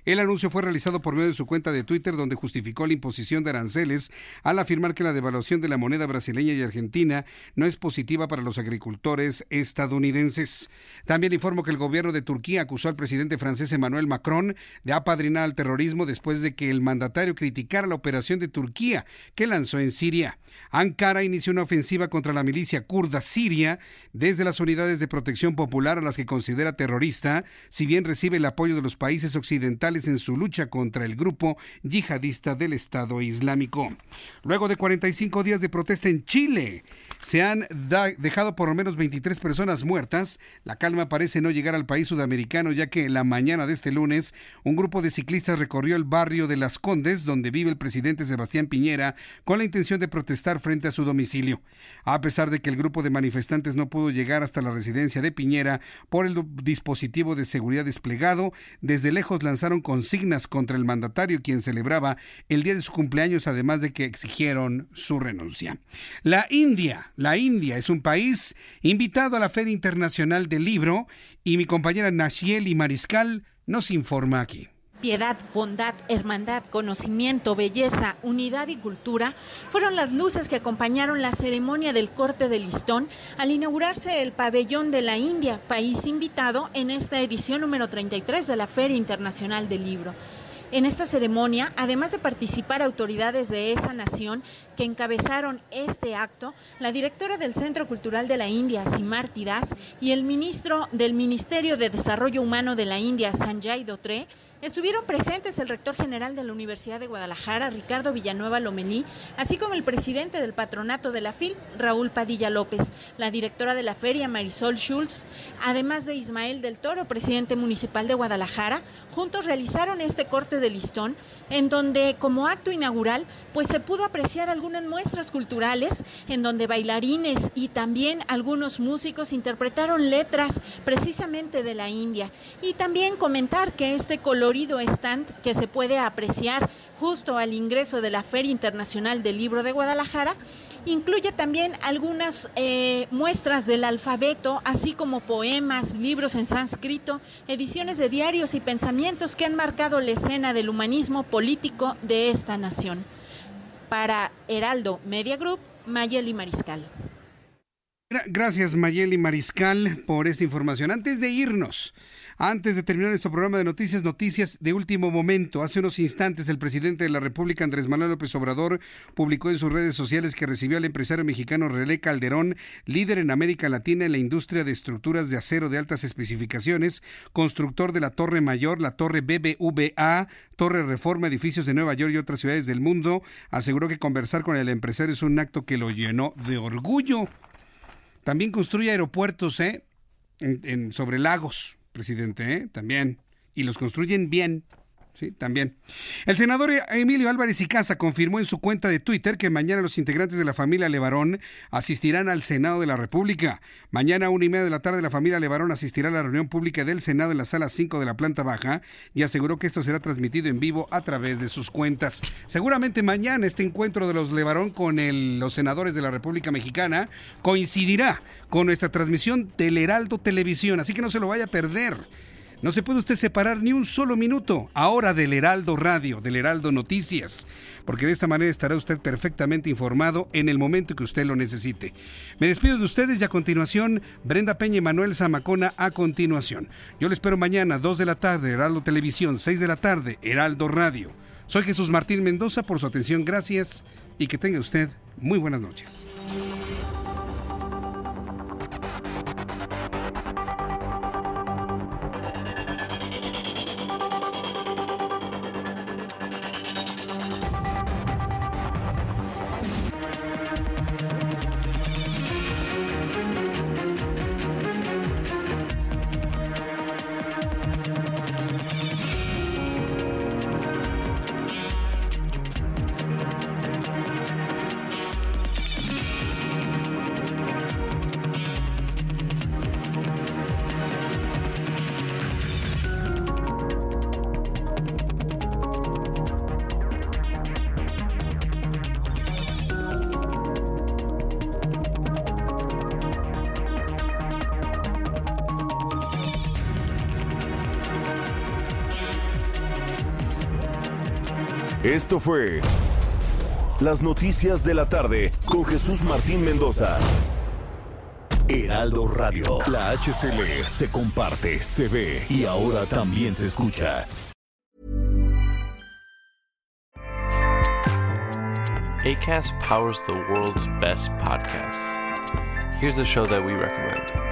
El anuncio fue realizado por medio de su cuenta de Twitter donde justificó la imposición de aranceles al afirmar que la devaluación de la moneda brasileña y argentina no es positiva para los agricultores estadounidenses. También informó que el gobierno de Turquía acusó al presidente francés Emmanuel Macron de apadrinar al terrorismo después de que el mandatario criticara la operación de Turquía que lanzó en Siria. Ankara inició una ofensiva contra la milicia kurda siria desde las unidades de protección popular a las que considera terrorista, si bien recibe el apoyo de los países occidentales en su lucha contra el grupo yihadista del Estado Islámico. Luego de 45 días de protesta en Chile, se han dejado por lo menos 23 personas muertas. La calma parece no llegar al país sudamericano, ya que la mañana de este lunes un grupo de ciclistas recorrió el barrio de Las Condes, donde vive el presidente Sebastián Piñera, con la intención de protestar frente a su domicilio. A pesar de que el grupo de manifestantes no pudo llegar hasta la residencia de Piñera por el dispositivo de seguridad desplegado, desde lejos lanzaron consignas contra el mandatario, quien celebraba el día de su cumpleaños, además de que exigieron su renuncia. La India, la India es un país invitado a la Feria Internacional del Libro y mi compañera Nashieli Mariscal nos informa aquí. Piedad, bondad, hermandad, conocimiento, belleza, unidad y cultura fueron las luces que acompañaron la ceremonia del corte de listón al inaugurarse el pabellón de la India, país invitado en esta edición número 33 de la Feria Internacional del Libro. En esta ceremonia, además de participar autoridades de esa nación que encabezaron este acto, la directora del Centro Cultural de la India, Simarti Das, y el ministro del Ministerio de Desarrollo Humano de la India, Sanjay Dotre, Estuvieron presentes el rector general de la Universidad de Guadalajara, Ricardo Villanueva Lomelí, así como el presidente del patronato de la FIL, Raúl Padilla López, la directora de la feria, Marisol Schultz, además de Ismael del Toro, presidente municipal de Guadalajara. Juntos realizaron este corte de listón, en donde como acto inaugural, pues se pudo apreciar algunas muestras culturales, en donde bailarines y también algunos músicos interpretaron letras precisamente de la India. Y también comentar que este color stand que se puede apreciar justo al ingreso de la Feria Internacional del Libro de Guadalajara. Incluye también algunas eh, muestras del alfabeto, así como poemas, libros en sánscrito, ediciones de diarios y pensamientos que han marcado la escena del humanismo político de esta nación. Para Heraldo Media Group, Mayeli Mariscal. Gracias Mayeli Mariscal por esta información. Antes de irnos, antes de terminar nuestro programa de noticias, noticias de último momento. Hace unos instantes el presidente de la República, Andrés Manuel López Obrador, publicó en sus redes sociales que recibió al empresario mexicano Relé Calderón, líder en América Latina en la industria de estructuras de acero de altas especificaciones, constructor de la Torre Mayor, la Torre BBVA, Torre Reforma, edificios de Nueva York y otras ciudades del mundo. Aseguró que conversar con el empresario es un acto que lo llenó de orgullo. También construye aeropuertos, ¿eh? en, sobre lagos presidente, ¿eh? también. Y los construyen bien. Sí, también. El senador Emilio Álvarez y Casa confirmó en su cuenta de Twitter que mañana los integrantes de la familia Levarón asistirán al Senado de la República. Mañana a una y media de la tarde la familia Levarón asistirá a la reunión pública del Senado en la sala 5 de la planta baja y aseguró que esto será transmitido en vivo a través de sus cuentas. Seguramente mañana este encuentro de los Levarón con los senadores de la República Mexicana coincidirá con nuestra transmisión del Heraldo Televisión, así que no se lo vaya a perder. No se puede usted separar ni un solo minuto ahora del Heraldo Radio, del Heraldo Noticias, porque de esta manera estará usted perfectamente informado en el momento que usted lo necesite. Me despido de ustedes y a continuación, Brenda Peña y Manuel Zamacona a continuación. Yo le espero mañana, 2 de la tarde, Heraldo Televisión, 6 de la tarde, Heraldo Radio. Soy Jesús Martín Mendoza por su atención, gracias y que tenga usted muy buenas noches. Esto fue Las Noticias de la Tarde con Jesús Martín Mendoza. Heraldo Radio. La HCL se comparte, se ve y ahora también se escucha. ACAST powers the world's best podcasts. Here's a show that we recommend.